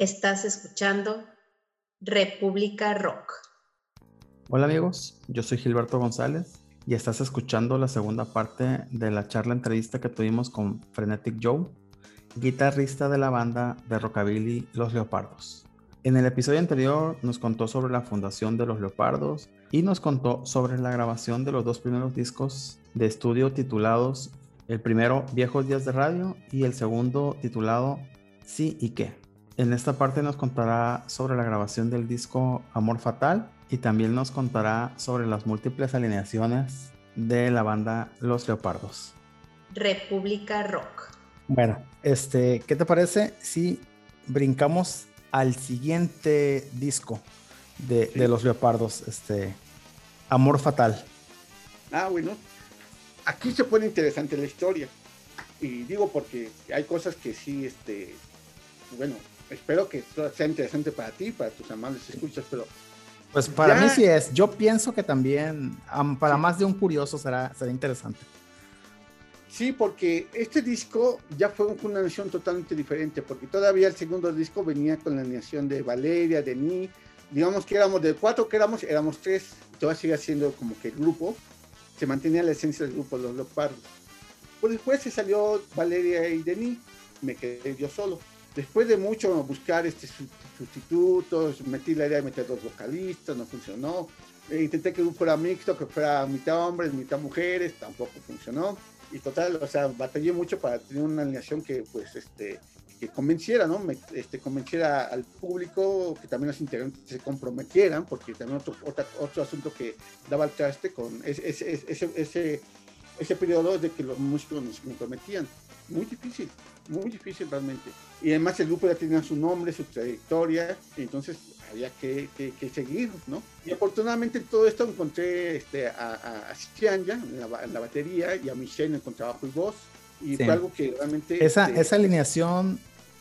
Estás escuchando República Rock. Hola amigos, yo soy Gilberto González y estás escuchando la segunda parte de la charla entrevista que tuvimos con Frenetic Joe, guitarrista de la banda de rockabilly Los Leopardos. En el episodio anterior nos contó sobre la fundación de Los Leopardos y nos contó sobre la grabación de los dos primeros discos de estudio titulados el primero Viejos Días de Radio y el segundo titulado Sí y qué. En esta parte nos contará sobre la grabación del disco Amor Fatal y también nos contará sobre las múltiples alineaciones de la banda Los Leopardos. República Rock. Bueno, este, ¿qué te parece si brincamos al siguiente disco de, de Los Leopardos, este, Amor Fatal? Ah, bueno. Aquí se pone interesante la historia. Y digo porque hay cosas que sí, este, bueno, espero que sea interesante para ti, para tus amables escuchas, pero... Pues para mí sí es. Yo pienso que también, para más de un curioso, será, será interesante. Sí, porque este disco ya fue una animación totalmente diferente, porque todavía el segundo disco venía con la animación de Valeria, de mí, digamos que éramos de cuatro que éramos, éramos tres, todavía sigue siendo como que el grupo, se mantenía la esencia del grupo Los Leopardos. Pues después se salió Valeria y Denis, me quedé yo solo después de mucho buscar este sustitutos, metí la idea de meter dos vocalistas, no funcionó. E intenté que fuera mixto, que fuera mitad hombres, mitad mujeres, tampoco funcionó. Y total, o sea, batallé mucho para tener una alineación que, pues, este, que convenciera, ¿no? Me, este, convenciera al público, que también los integrantes se comprometieran, porque también otro, otro, otro asunto que daba el traste con ese, ese, ese, ese, ese periodo de que los músicos nos comprometían. Muy difícil muy difícil realmente. Y además el grupo ya tenía su nombre, su trayectoria, entonces había que, que, seguir, ¿no? Y afortunadamente en todo esto encontré este, a, a, Chianja en la, en la, batería y a Michelle en contrabajo y voz. Y fue algo que realmente... Esa, este, esa alineación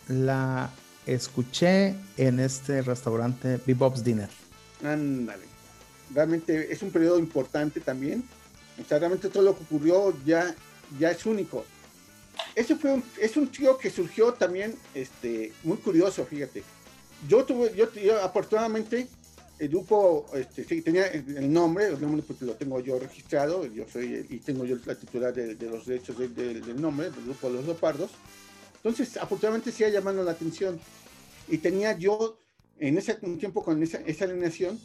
la escuché en este restaurante Bebop's Dinner. Ándale. Realmente es un periodo importante también. O sea, realmente todo lo que ocurrió ya, ya es único ese fue un, es un tío que surgió también este, muy curioso, fíjate. Yo tuve, yo, afortunadamente, el grupo este, sí, tenía el nombre, lo tengo yo registrado, yo soy y tengo yo la titular de, de los derechos de, de, del nombre, del grupo los Leopardos. Entonces, afortunadamente sí llamando la atención. Y tenía yo, en ese tiempo con esa, esa alineación,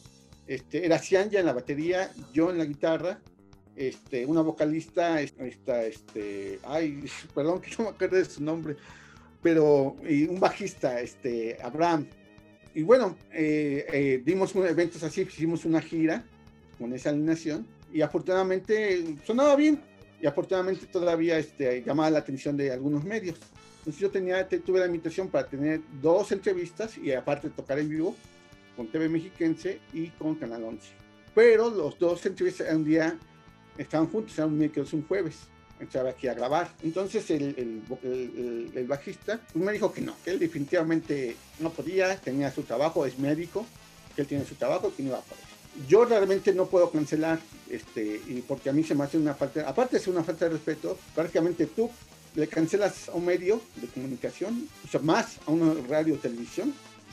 este, era Cianya en la batería, yo en la guitarra, este, una vocalista, esta, este, ay, perdón que no me acuerdo de su nombre, pero y un bajista, este, Abraham. Y bueno, eh, eh, dimos un, eventos así, hicimos una gira con esa alineación y afortunadamente sonaba bien y afortunadamente todavía este, llamaba la atención de algunos medios. Entonces yo tenía, tuve la invitación para tener dos entrevistas y aparte tocar en vivo con TV Mexiquense y con Canal 11. Pero los dos entrevistas un día estaban juntos, era un miércoles, un jueves, estaba aquí a grabar. Entonces el, el, el, bajista me dijo que no, que él definitivamente no podía, tenía su trabajo, es médico, que él tiene su trabajo, que no iba a poder. Yo realmente no puedo cancelar, este, y porque a mí se me hace una falta, aparte ser una falta de respeto, prácticamente tú le cancelas a un medio de comunicación, o sea, más a una radio televisión,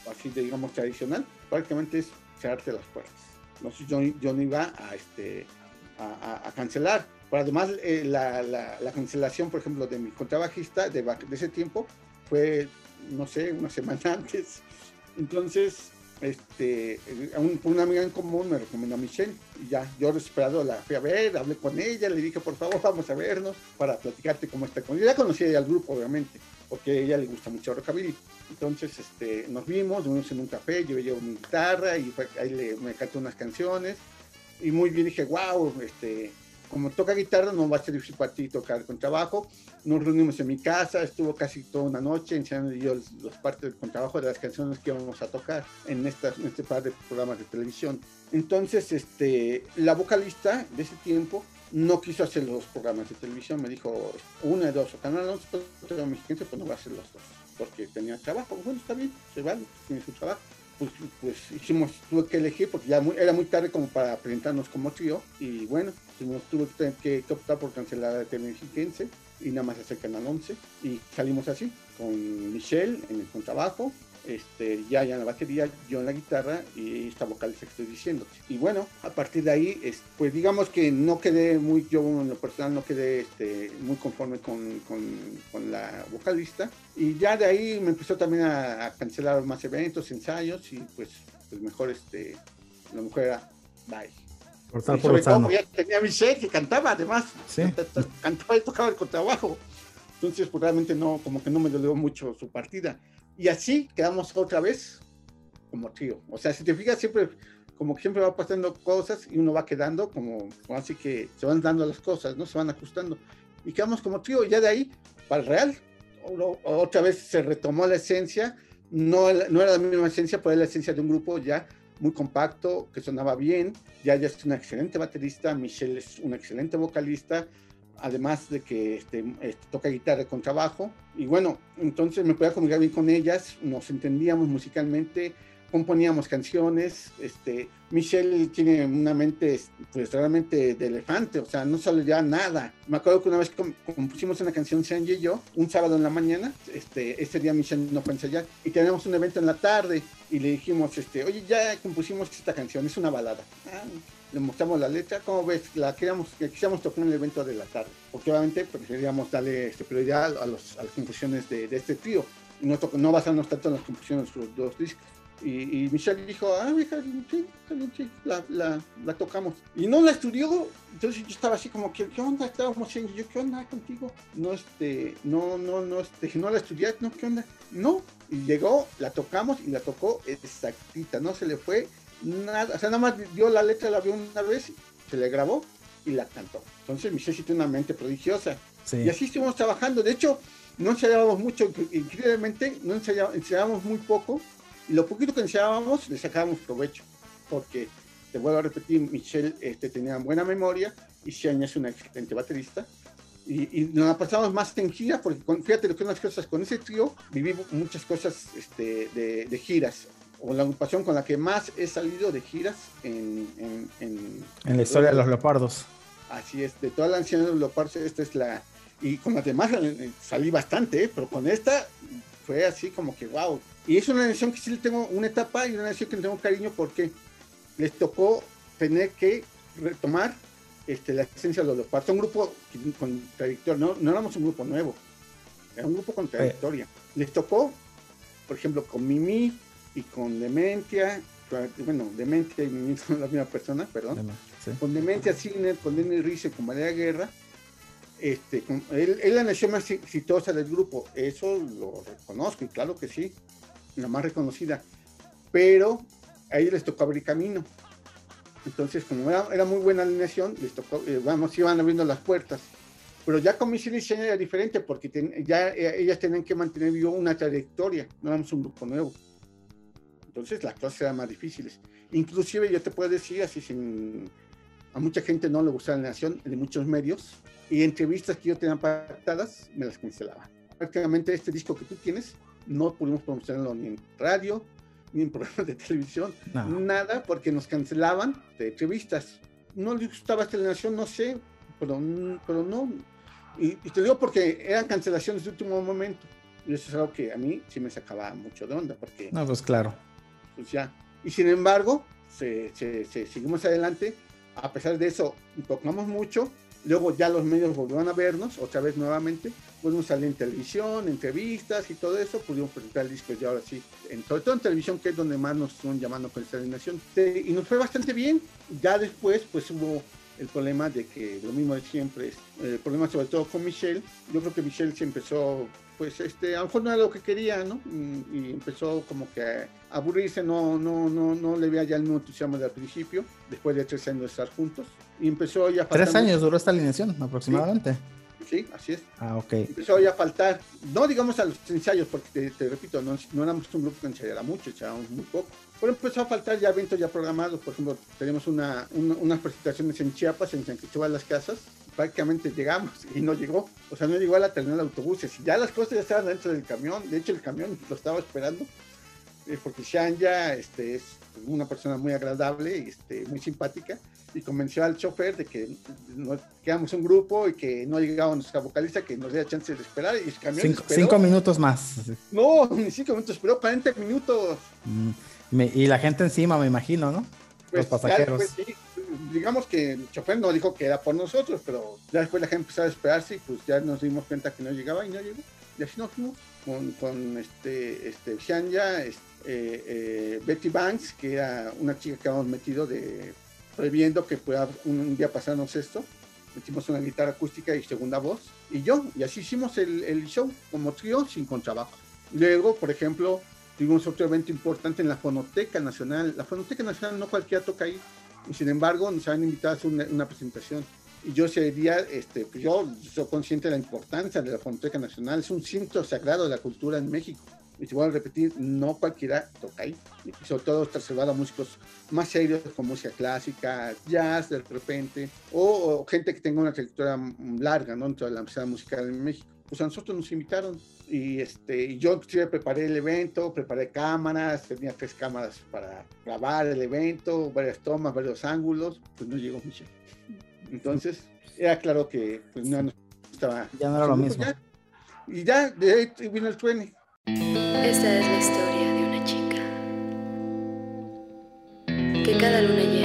así digamos tradicional, prácticamente es cerrarte las puertas. Entonces yo, yo no iba a, este, a, cancelar. Pero además, eh, la, la, cancelación, por ejemplo, de mi contrabajista de, de ese tiempo fue, no sé, una semana antes. Entonces, este, un, una amiga en común me recomendó a Michelle y ya, yo desesperado la fui a ver, hablé con ella, le dije, por favor, vamos a vernos para platicarte cómo está con ella. Ya conocía al grupo, obviamente, porque a ella le gusta mucho rockabilly. Entonces, este, nos vimos, nos vimos en un café, yo llevo mi guitarra y ahí le, me cantó unas canciones y muy bien dije, wow, este, como toca guitarra, no va a ser difícil para ti tocar con trabajo. Nos reunimos en mi casa, estuvo casi toda una noche enseñando yo las partes del contrabajo de las canciones que íbamos a tocar en, estas, en este par de programas de televisión. Entonces, este, la vocalista de ese tiempo no quiso hacer los programas de televisión, me dijo una, dos, o canal 11, pero mexicano, pues no va a hacer los dos, porque tenía trabajo. Bueno, está bien, se vale, tiene su trabajo pues, pues, hicimos, tuve que elegir porque ya era muy tarde como para presentarnos como trío y bueno, tuve que, que, optar por cancelar la TV y nada más hacer Canal 11 y salimos así, con Michelle en el contrabajo, este, ya, ya en la batería, yo en la guitarra y esta vocal que estoy diciendo. Y bueno, a partir de ahí, pues digamos que no quedé muy, yo en lo personal no quedé este, muy conforme con, con, con, la vocalista. Y ya de ahí me empezó también a, cancelar más eventos, ensayos y pues, pues mejor este, la mujer era bye. Por y sobre todo ya tenía a Michelle que cantaba además, ¿Sí? cantaba y tocaba el contrabajo. Entonces, pues realmente no, como que no me dolió mucho su partida. Y así quedamos otra vez como trío. O sea, si te fijas, siempre, como que siempre va pasando cosas y uno va quedando como, así que se van dando las cosas, ¿no? Se van ajustando. Y quedamos como trío. Y ya de ahí, para el real, otra vez se retomó la esencia. No, no era la misma esencia, pero era la esencia de un grupo ya muy compacto, que sonaba bien. Ya es una excelente baterista, Michelle es una excelente vocalista, además de que este, este, toca guitarra con trabajo. Y bueno, entonces me podía comunicar bien con ellas, nos entendíamos musicalmente, componíamos canciones. Este, Michelle tiene una mente pues realmente de elefante, o sea, no sale ya nada. Me acuerdo que una vez compusimos una canción, Sanji y yo, un sábado en la mañana, este, ese día Michelle no fue a ensayar, y teníamos un evento en la tarde, y le dijimos, este, oye, ya compusimos esta canción, es una balada. Ah, le mostramos la letra, ¿cómo ves? La queríamos, que quisiéramos tocar en el evento de la tarde, porque obviamente preferíamos darle este, prioridad a, los, a las composiciones de, este trío, y no, no basarnos tanto en las composiciones de los dos discos. Y, y, Michelle dijo, ah, hija, sí, sí, la, la, la, tocamos. Y no la estudió, entonces yo estaba así como, ¿qué, qué onda? Estábamos haciendo, yo, ¿qué onda contigo? No, este, no, no, no, este, no la estudié, no, ¿qué onda? No, y llegó, la tocamos y la tocó exactita, no se le fue nada, o sea, nada más dio la letra, la vio una vez, se le grabó y la cantó. Entonces Michelle tiene una mente prodigiosa. Y así estuvimos trabajando. De hecho, no ensayábamos mucho, increíblemente, no ensayábamos, muy poco. Y lo poquito que ensayábamos, le sacábamos provecho. Porque, te vuelvo a repetir, Michelle este, tenía buena memoria y Shane es una excelente baterista. Y, nos pasamos más en gira, porque fíjate lo que unas cosas, con ese trío viví muchas cosas este, de, de giras o la agrupación con la que más he salido de giras en... En, en, la historia de los leopardos. Así es, de toda la anciana de los leopardos, esta es la... Y con las demás eh, salí bastante, ¿eh? pero con esta fue así como que wow. Y es una nación que sí le tengo una etapa y una nación que le tengo cariño porque les tocó tener que retomar este, la esencia de los leopardos. Un grupo contradictorio, no, no éramos un grupo nuevo, era un grupo contradictorio. Les tocó, por ejemplo, con Mimi, y con demencia, bueno, demencia y son la misma persona, perdón, con demencia Ciner, con Denny Rice, con María Guerra, este, él, es la nación más exitosa del grupo, eso lo reconozco y claro que sí, la más reconocida, pero a ellos les tocó abrir camino. Entonces, como era, muy buena alineación, les tocó, eh, vamos, iban abriendo las puertas. Pero ya con Michelle y era diferente porque ya eh, ellas tenían que mantener vivo una trayectoria, no éramos un grupo nuevo. Entonces las cosas eran más difíciles. Inclusive yo te puedo decir, así sin... A mucha gente no le gustaba la nación, de muchos medios, y entrevistas que yo tenía pactadas, me las cancelaban. Prácticamente este disco que tú tienes, no pudimos promocionarlo ni en radio, ni en programas de televisión, nada, porque nos cancelaban de entrevistas. No les gustaba esta nación, no sé, pero, pero no. Y, y, te digo porque eran cancelaciones de último momento. Y eso es algo que a mí sí me sacaba mucho de onda, porque... No, pues claro pues ya. Y sin embargo, se, seguimos adelante. A pesar de eso, tocamos mucho. Luego ya los medios volvieron a vernos otra vez nuevamente. Pudimos salir en televisión, entrevistas y todo eso. Pudimos presentar el disco ya ahora sí. En, sobre todo en televisión, que es donde más nos están llamando con esta animación. Y nos fue bastante bien. Ya después, pues hubo el problema de que lo mismo de siempre, el problema sobre todo con Michelle. Yo creo que Michelle se empezó pues este, a lo mejor no era lo que quería, ¿no? Y, empezó como que aburrirse, no, no, no, no le veía ya el mismo entusiasmo del principio, después de tres años de estar juntos. Y empezó ya a Tres años duró esta alineación aproximadamente. Sí. así es. Ah, ok. Empezó ya a faltar, no digamos a los ensayos, porque te, repito, no, no, éramos un grupo que ensayara mucho, echábamos muy poco. Pero empezó a faltar ya eventos ya programados, por ejemplo, tenemos una, unas presentaciones en Chiapas, en San Cristóbal las Casas, prácticamente llegamos y no llegó. O sea, no llegó a la terminal de autobuses. Ya las cosas ya estaban dentro del camión. De hecho, el camión lo estaba esperando. Eh, porque Sean ya este, es una persona muy agradable y este, muy simpática. y convenció al chofer de que nos quedamos un grupo y que no llegaba nuestra vocalista, que nos diera chance de esperar. Y el camión Cinco, esperó. cinco minutos más. No, ni cinco minutos, esperó 40 minutos. Mm, me- y la gente encima, me imagino, ¿no? Pues, Los ya pasajeros. sí, digamos que el chofer no dijo que era por nosotros, pero ya después la gente empezó a esperarse y pues ya nos dimos cuenta que no llegaba y no llegó. Nos fuimos con, con este, este Shanya, este, eh, eh, Betty Banks, que era una chica que habíamos metido de previendo que pueda un, día pasarnos esto. Metimos una guitarra acústica y segunda voz. Y yo, y así hicimos el, show como trío sin contrabajo. Luego, por ejemplo, tuvimos otro evento importante en la Fonoteca Nacional. La Fonoteca Nacional no cualquiera toca ahí. Y sin embargo, nos habían invitado a hacer una presentación. Y yo ese día, este, pues yo soy consciente de la importancia de la Fonoteca Nacional. Es un cinto sagrado de la cultura en México. Y te voy a repetir, no cualquiera toca ahí. Y sobre todo está reservado a músicos más serios con música clásica, jazz de repente, o, o gente que tenga una trayectoria larga ¿no? dentro de la escena musical en México. Pues a nosotros nos invitaron y, este, yo inclusive preparé el evento, preparé cámaras, tenía tres cámaras para grabar el evento, varias tomas, varios ángulos, pues no llegó Michelle. Entonces, era claro que pues, no, no estaba... Ya no era lo mismo. ya. y ya, de ahí vino el truene. Esta es la historia de una chica que cada luna llena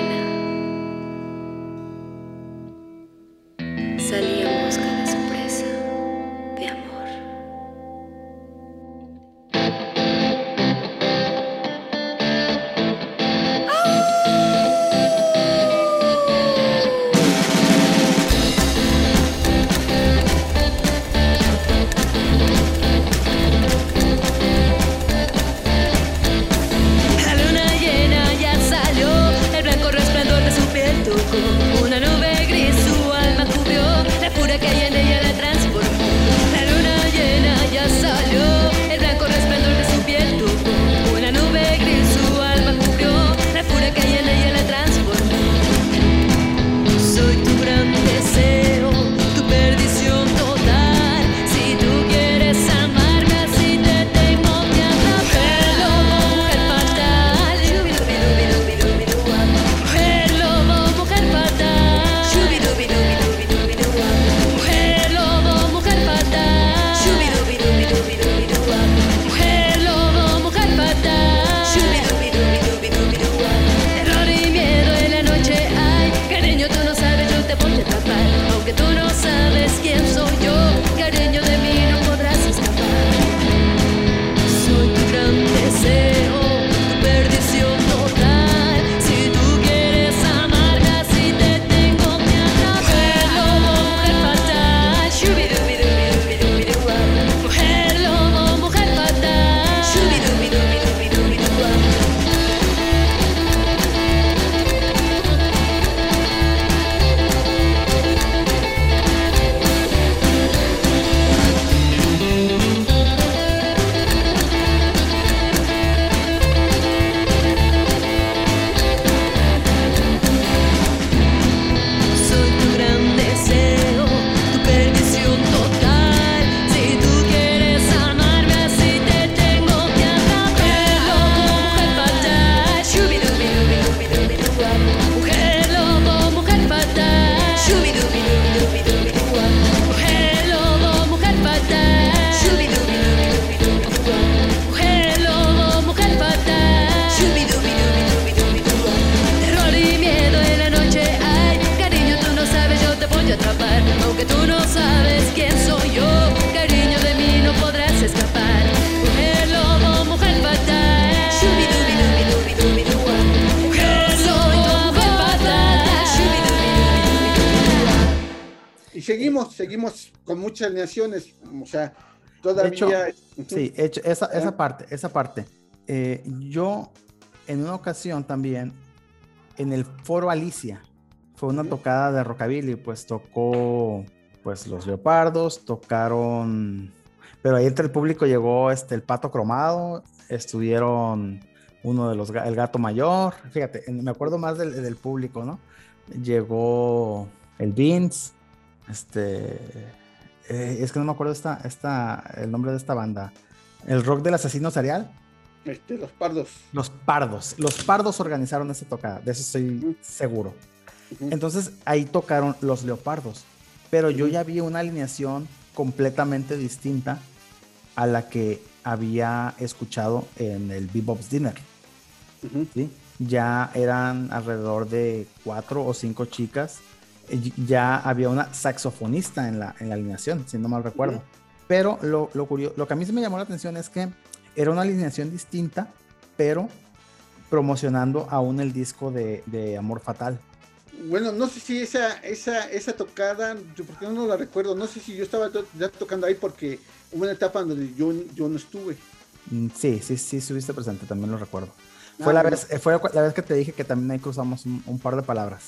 Seguimos, con muchas naciones, o sea, todavía... hecho. Sí, hecho, esa, esa parte, esa parte. Eh, yo, en una ocasión también, en el foro Alicia, fue una tocada de rockabilly, pues tocó, pues los leopardos, tocaron, pero ahí entre el público llegó este, el pato cromado, estuvieron uno de los, el gato mayor, fíjate, me acuerdo más del, del público, ¿no? Llegó el Vince, este, eh, es que no me acuerdo esta, esta, el nombre de esta banda. El rock del asesino serial. Este, los pardos. Los pardos. Los pardos organizaron esa tocada. De eso estoy seguro. Entonces ahí tocaron los leopardos. Pero yo ya vi una alineación completamente distinta a la que había escuchado en el Bebop's Dinner. ¿sí? Ya eran alrededor de cuatro o cinco chicas. Eh, Ya había una saxofonista en la, en la alineación, si no mal recuerdo. Pero lo, lo, curio- lo que a mí se me llamó la atención es que era una alineación distinta, pero promocionando aún el disco de, de Amor Fatal. Bueno, no sé si esa, esa, esa tocada, yo porque no la recuerdo, no sé si yo estaba to- ya tocando ahí porque hubo una etapa donde yo, yo no estuve. Mm, Sí, sí, sí, estuviste presente, también lo recuerdo. Ah, Fue, la bueno. vez, eh, fue la vez que te dije que también ahí cruzamos un, un par de palabras.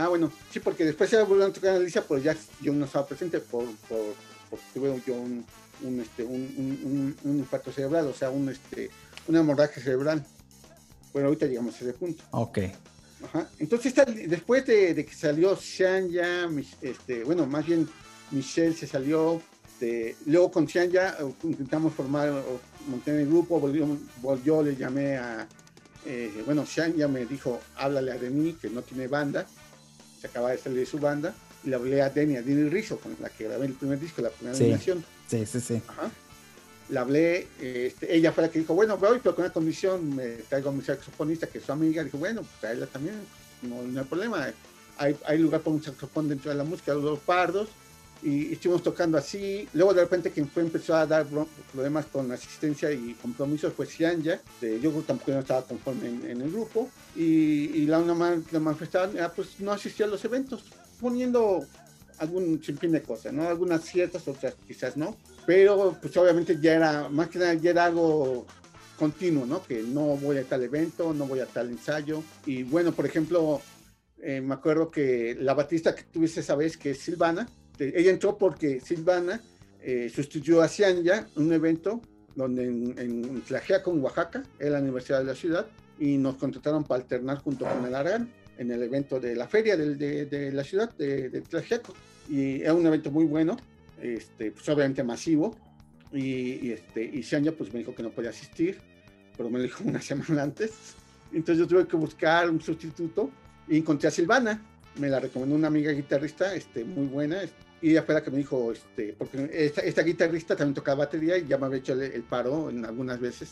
Ah, bueno, sí, porque después se volvieron a tocar a Alicia, pero ya yo no estaba presente por, por, porque tuve yo un, un, este, un, un, un, infarto cerebral, o sea, un, este, una hemorragia cerebral. Bueno, ahorita llegamos a ese punto. Ok. Ajá. Entonces, después de, de que salió Shanya, Mich- este, bueno, más bien Michelle se salió, de, luego con Shanya eh, intentamos formar, o mantener el grupo, volvió, volvió, le llamé a, eh, bueno, Shanya me dijo, háblale a Deni, que no tiene banda, se acaba de salir de su banda, y le hablé a Deni, a Deni Rizzo, con la que grabé el primer disco, la primera Sí. animación. Sí, sí, sí. Ajá. Le hablé, este, ella fue la que dijo, bueno, voy, pero con una condición, me traigo a mi saxofonista, que es su amiga. Dijo, bueno, pues tráela también, no, no hay problema. Hay, hay lugar para un saxofón dentro de la música, los dos pardos. Y estuvimos tocando así. Luego, de repente, quien fue empezó a dar problemas con asistencia y compromisos Cianya. De, yo que tampoco no estaba conforme en, en el grupo. Y, y la una man- la manifestaban, era, pues no asistía a los eventos, poniendo algún sinfín de cosas, ¿no? Algunas ciertas, otras quizás no pero pues obviamente ya era, más que nada ya era algo continuo, ¿no? Que no voy a tal evento, no voy a tal ensayo. Y bueno, por ejemplo, eh, me acuerdo que la batista que tuviste esa vez, que es Silvana, eh, ella entró porque Silvana eh, sustituyó a Cianya en un evento donde en, en Tlaxiaco, en Oaxaca, era la universidad de la ciudad, y nos contrataron para alternar junto con el Aragán en el evento de la feria del- de, de la ciudad de, de Tlaxiaco. Y era un evento muy bueno, este, pues obviamente masivo, y, y, este, y pues me dijo que no podía asistir, pero me lo dijo una semana antes. Entonces yo tuve que buscar un sustituto y encontré a Silvana. Me la recomendó una amiga guitarrista este, muy buena. Y ella fue la que me dijo, este, porque esta, esta guitarrista también tocaba batería y ya me había hecho el, el paro en algunas veces,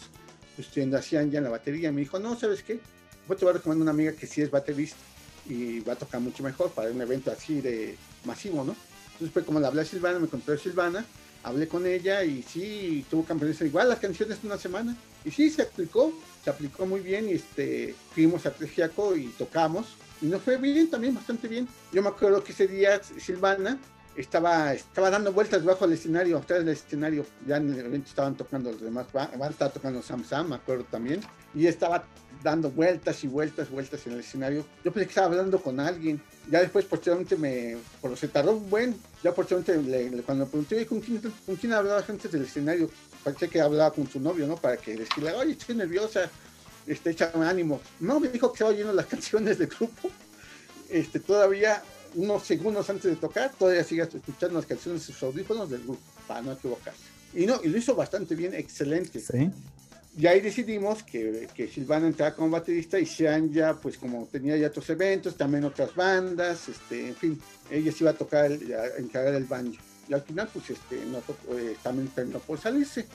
estudiando a Shanya en la batería. Me dijo, no, ¿sabes qué? Pues te voy a recomendar una amiga que sí es baterista y va a tocar mucho mejor para un evento así de masivo, ¿no? Entonces fue como le hablé a Silvana, me encontré a Silvana, hablé con ella y sí, tuvo campeones igual las canciones de una semana. Y sí, se aplicó, se aplicó muy bien y este, fuimos a Tlegiaco y tocamos. Y nos fue bien, también bastante bien. Yo me acuerdo que ese día Silvana estaba, estaba dando vueltas bajo el escenario, atrás del escenario. Ya en el evento estaban tocando los demás, estaba tocando Sam Sam, me acuerdo también. Y estaba dando vueltas y vueltas, vueltas en el escenario. Yo pensé que estaba hablando con alguien. Ya después, posteriormente, me, por se tardó un buen. Ya posteriormente, le- cuando me pregunté "Oye, ¿con quién, con quién hablabas antes del escenario, parecía que hablaba con su novio, ¿no? Para que decirle, oye, estoy nerviosa, este, échame ánimo. No, me dijo que estaba oyendo las canciones del grupo. Este, todavía, unos segundos antes de tocar, todavía sigue escuchando las canciones de sus audífonos del grupo, para no equivocarse. Y no, y lo hizo bastante bien, excelente. Sí. Y ahí decidimos que, que Silvana entrara como baterista y Sean ya, pues como tenía ya otros eventos, también otras bandas, este, en fin, ella se iba a tocar, el, a encargar el banjo. Y al final, pues este, no eh, también terminó por salirse.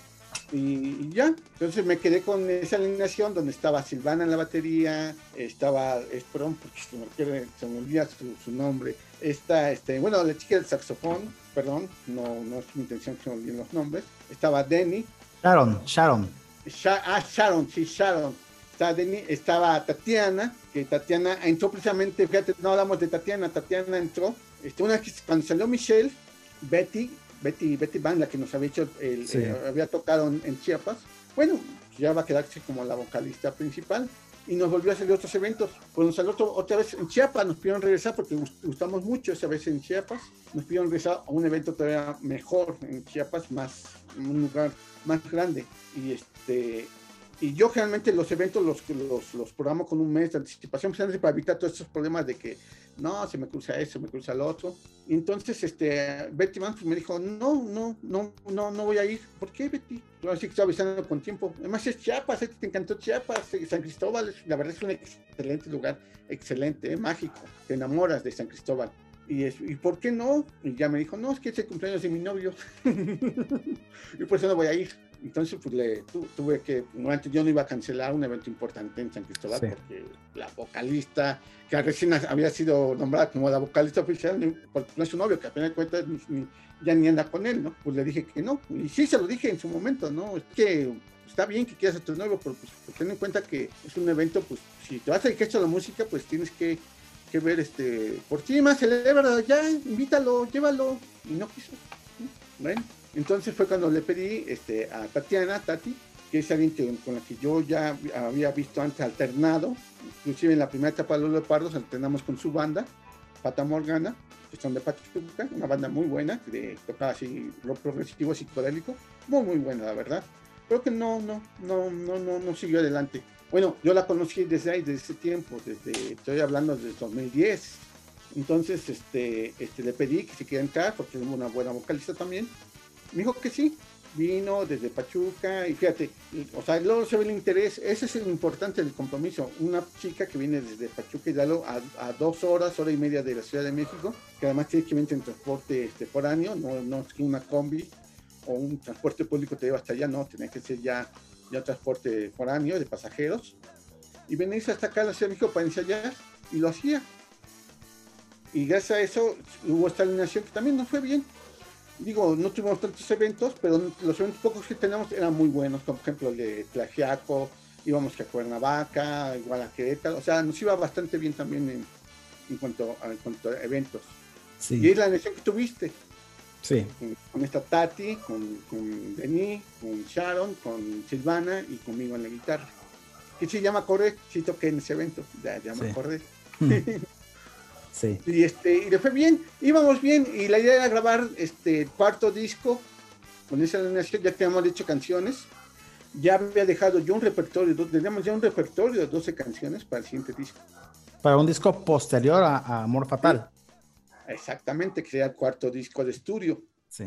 Y, ya, entonces me quedé con esa alineación donde estaba Silvana en la batería, estaba, es, perdón, porque se me, se me olvida su, su nombre, esta, este, bueno, la chica del saxofón, perdón, no, no es mi intención que se me olviden los nombres, estaba Denny, Sharon, Sharon. Sha- ah, Sharon, sí, Sharon. Estaba, Deni- estaba Tatiana, que Tatiana entró precisamente, fíjate, no hablamos de Tatiana, Tatiana entró. Este, una vez que cuando salió Michelle, Betty, Betty, Betty Van, la que nos había hecho, el, Sí. eh, había tocado en, en Chiapas, bueno, ya va a quedarse como la vocalista principal. Y nos volvió a salir otros eventos. Cuando salió otro- otra vez en Chiapas, nos pidieron regresar porque gust- gustamos mucho esa vez en Chiapas. Nos pidieron regresar a un evento todavía mejor en Chiapas, más, en un lugar más grande. Y este y yo generalmente los eventos los, los, los programo con un mes de anticipación, precisamente para evitar todos estos problemas de que no, se me cruza eso, se me cruza lo otro. Entonces este, Betty Mann pues, me dijo, no, no, no, no, no voy a ir. ¿Por qué, Betty? Así que estaba avisando con tiempo. Además es Chiapas, ¿eh? te encantó Chiapas, eh, San Cristóbal, la verdad es un excelente lugar, excelente, eh, mágico. Te enamoras de San Cristóbal. Y, es, ¿Y por qué no? Y ya me dijo, no, es que es el cumpleaños de mi novio. y por eso no voy a ir. Entonces, pues le tu, tuve que, antes yo no iba a cancelar un evento importante en San Cristóbal sí. porque la vocalista, que recién había sido nombrada como la vocalista oficial, porque no es su novio, que a final de cuentas ni, ya ni anda con él, ¿no? Pues le dije que no. Y sí, se lo dije en su momento, ¿no? Es que está bien que quieras a tu novio, pero pues, pues ten en cuenta que es un evento, pues si te vas a dedicar a la música, pues tienes que, que ver este por ti más celebra, ya, invítalo, llévalo. Y no quiso. Bueno. Entonces fue cuando le pedí este, a Tatiana, Tati, que es alguien con la que yo ya había visto antes alternado, inclusive en la primera etapa de los Leopardos alternamos con su banda, Pata Morgana, que son de Pachuca, una banda muy buena, que tocaba así rock progresivo psicodélico, muy muy buena la verdad. Creo que no, no, no, no, no, no siguió adelante. Bueno, yo la conocí desde ahí, desde ese tiempo, desde, estoy hablando desde 2010. Entonces, este, este, le pedí que se quiera entrar, porque es una buena vocalista también me dijo que sí, vino desde Pachuca y fíjate, o sea, luego se ve el interés, ese es el importante del compromiso, una chica que viene desde Pachuca y Dalo a, dos horas, hora y media de la Ciudad de México, que además tiene que venir en transporte este, foráneo, no, no es que una combi o un transporte público te lleva hasta allá, no, tiene que ser ya, ya transporte foráneo de pasajeros, y venirse hasta acá a la Ciudad de México para ensayar, y lo hacía. Y gracias a eso hubo esta alineación que también nos fue bien, digo, no tuvimos tantos eventos, pero los eventos pocos que tenemos eran muy buenos, como por ejemplo el de Tlaxiaco, íbamos a Cuernavaca, igual a Querétaro, o sea, nos iba bastante bien también en, en, cuanto, a, en cuanto a eventos. Sí. Y es la elección que tuviste. Sí. Con, con esta Tati, con, con Denis, con Sharon, con Silvana y conmigo en la guitarra. Que sí, ya me acordé, sí toqué en ese evento, ya, ya me Sí. acordé. Sí. Y, este, y le fue bien, íbamos bien, y la idea era grabar este cuarto disco con esa alineación, ya que habíamos hecho canciones. Ya había dejado yo un repertorio, teníamos ya un repertorio de 12 canciones para el siguiente disco. Para un disco posterior a, a Amor Fatal. Exactamente, que sería el cuarto disco de estudio. Sí.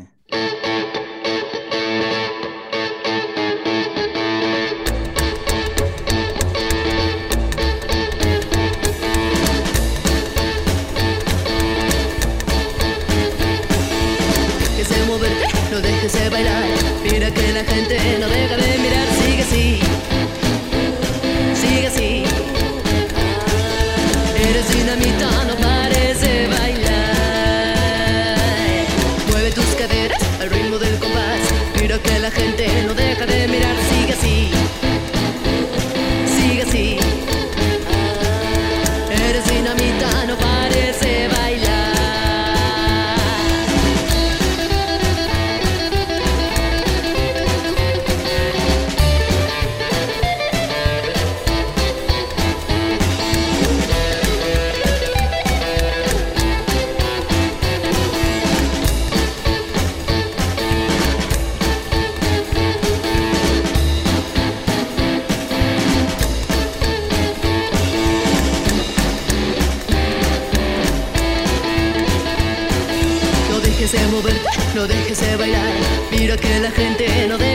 No dejes de bailar. Mira que la gente no deja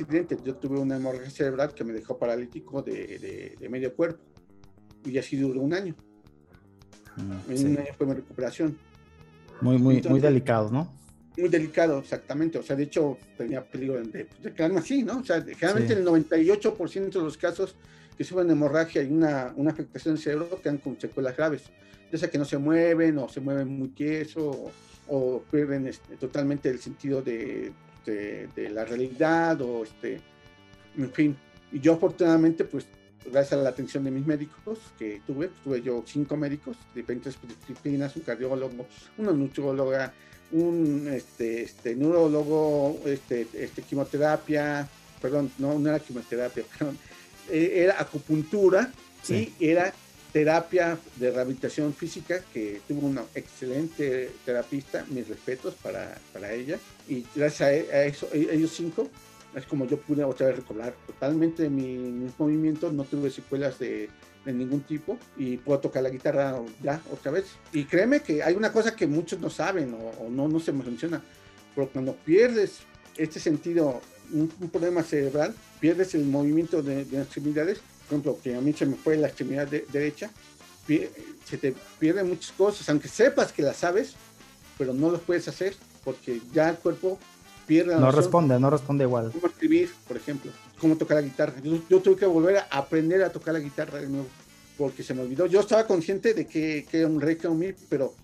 incidente. Yo tuve una hemorragia cerebral que me dejó paralítico de, de- de medio cuerpo. Y así duró un año. Mm, En sí. un año fue mi recuperación. Muy, muy, muy Entonces- delicado, ¿no? Muy delicado, exactamente. O sea, de hecho, tenía peligro de, de quedarme así, ¿no? O sea, generalmente Sí. el 98% de los casos que sufren hemorragia y una, una afectación del cerebro quedan con secuelas graves. Ya sea que no se mueven o se mueven muy tieso o, o pierden este, totalmente el sentido de, de- de la realidad o este, en fin. Y yo afortunadamente, pues, gracias a la atención de mis médicos que tuve, tuve yo cinco médicos, diferentes disciplinas, un cardiólogo, una nutrióloga, un este, este, neurólogo, este, este, quimioterapia, perdón, no, no era quimioterapia, perdón, eh, era acupuntura Sí. y era terapia de rehabilitación física, que tuvo una excelente terapista, mis respetos para, para ella, y gracias a, a eso, e- ellos cinco, es como yo pude otra vez recobrar totalmente mi- mis movimientos, no tuve secuelas de, de ningún tipo y puedo tocar la guitarra ya otra vez. Y créeme que hay una cosa que muchos no saben o, o no, no se menciona, pero cuando pierdes este sentido, un, problema cerebral, pierdes el movimiento de, de extremidades, por ejemplo, que a mí se me fue la extremidad de- derecha, se te pierden muchas cosas, aunque sepas que las sabes, pero no lo puedes hacer porque ya el cuerpo pierde la No noción responde, no responde igual. cómo escribir, por ejemplo, cómo tocar la guitarra. Yo, yo tuve que volver a aprender a tocar la guitarra de nuevo, porque se me olvidó. Yo estaba consciente de que, que era un re, que un mi, pero,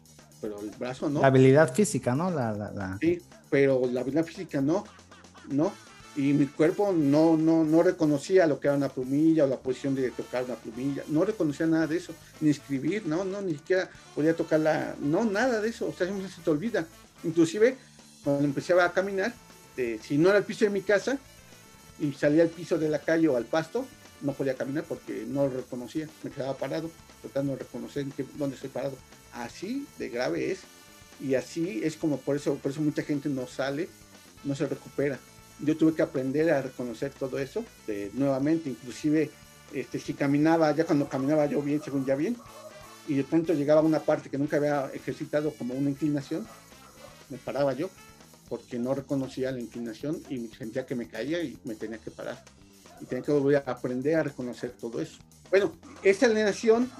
pero el brazo no. La habilidad física, ¿no? La, la, la- Sí, pero la habilidad física no, no. Y mi cuerpo no, no, no reconocía lo que era una plumilla o la posición de tocar una plumilla. No reconocía nada de eso, ni escribir, no, no, ni siquiera podía tocar la, no, nada de eso. O sea, siempre se te olvida. Inclusive, cuando empezaba a caminar, eh, si no era el piso de mi casa y salía al piso de la calle o al pasto, no podía caminar porque no lo reconocía. Me quedaba parado, tratando de reconocer en qué- dónde estoy parado. Así de grave es. Y así es como por eso, por eso mucha gente no sale, no se recupera. Yo tuve que aprender a reconocer todo eso eh, nuevamente, inclusive este, si caminaba, ya cuando caminaba yo bien, según ya bien, y de pronto llegaba a una parte que nunca había ejercitado como una inclinación, me paraba yo, porque no reconocía la inclinación y sentía que me caía y me tenía que parar. Y tenía que volver a aprender a reconocer todo eso. Bueno, esa alineación,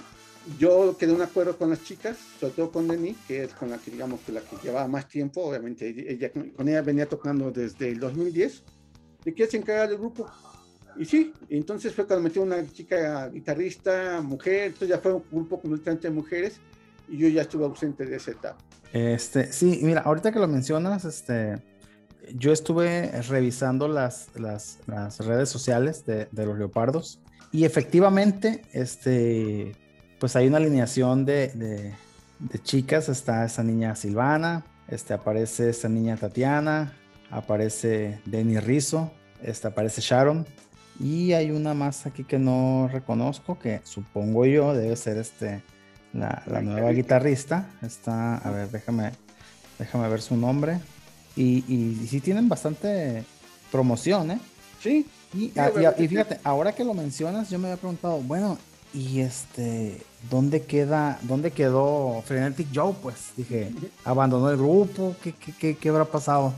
yo quedé un acuerdo con las chicas, sobre todo con Denny, que es con la que digamos que la que llevaba más tiempo, obviamente ella, con ella venía tocando desde el 2010, de que se encarga del grupo. Y sí, entonces fue cuando metió una chica guitarrista, mujer, entonces ya fue un grupo completamente de mujeres y yo ya estuve ausente de esa etapa. Este, sí, mira, ahorita que lo mencionas, este, yo estuve revisando las, las, las redes sociales de, de los leopardos y efectivamente, este, pues hay una alineación de, de, de chicas, está esa niña Silvana, este, aparece esa niña Tatiana, aparece Denny Rizzo, este, aparece Sharon y hay una más aquí que no reconozco, que supongo yo debe ser este, la, la nueva guitarrista. Está, a ver, déjame, déjame ver su nombre. Y, y, y sí tienen bastante promoción, ¿eh? Sí, Y, ah, y fíjate, ahora que lo mencionas, yo me había preguntado, bueno, y este, ¿dónde queda, dónde quedó Frenetic Joe? Pues dije, abandonó el grupo, ¿qué, qué, qué, qué habrá pasado?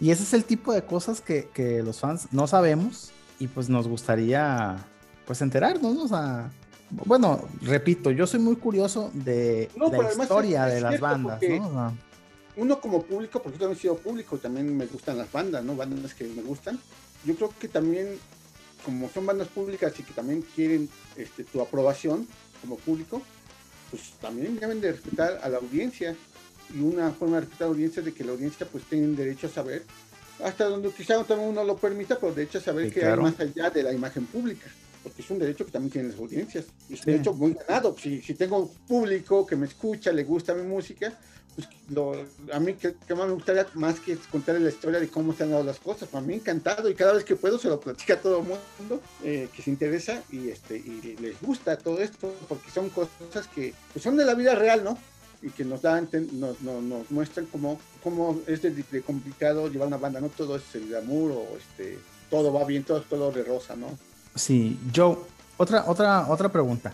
Y ese es el tipo de cosas que, que los fans no sabemos y pues nos gustaría, pues enterarnos, ¿no? O sea, bueno, repito, yo soy muy curioso de No, la historia es- es de las bandas, ¿no? O sea, uno como público, porque yo también he sido público, también me gustan las bandas, ¿no? Bandas que me gustan. Yo creo que también, como son bandas públicas y que también quieren este, tu aprobación como público, pues también deben de respetar a la audiencia. Y una forma de respetar a la audiencia es de que la audiencia pues tienen derecho a saber, hasta donde quizá también uno lo permita, pero derecho a saber Sí, que claro. hay más allá de la imagen pública. Porque es un derecho que también tienen las audiencias. Es un Sí. derecho muy ganado. Si, si tengo público que me escucha, le gusta mi música, pues a mí que, más me gustaría más que contar la historia de cómo se han dado las cosas. A mí encantado y cada vez que puedo se lo platica a todo el mundo eh, que se interesa y este y les gusta todo esto porque son cosas que pues, son de la vida real, ¿no? Y que nos dan, nos, nos, nos muestran cómo, cómo es de, de complicado llevar una banda, no todo es el glamour o este todo va bien, todo es color de rosa, ¿no? Sí, Joe, otra, otra, otra pregunta.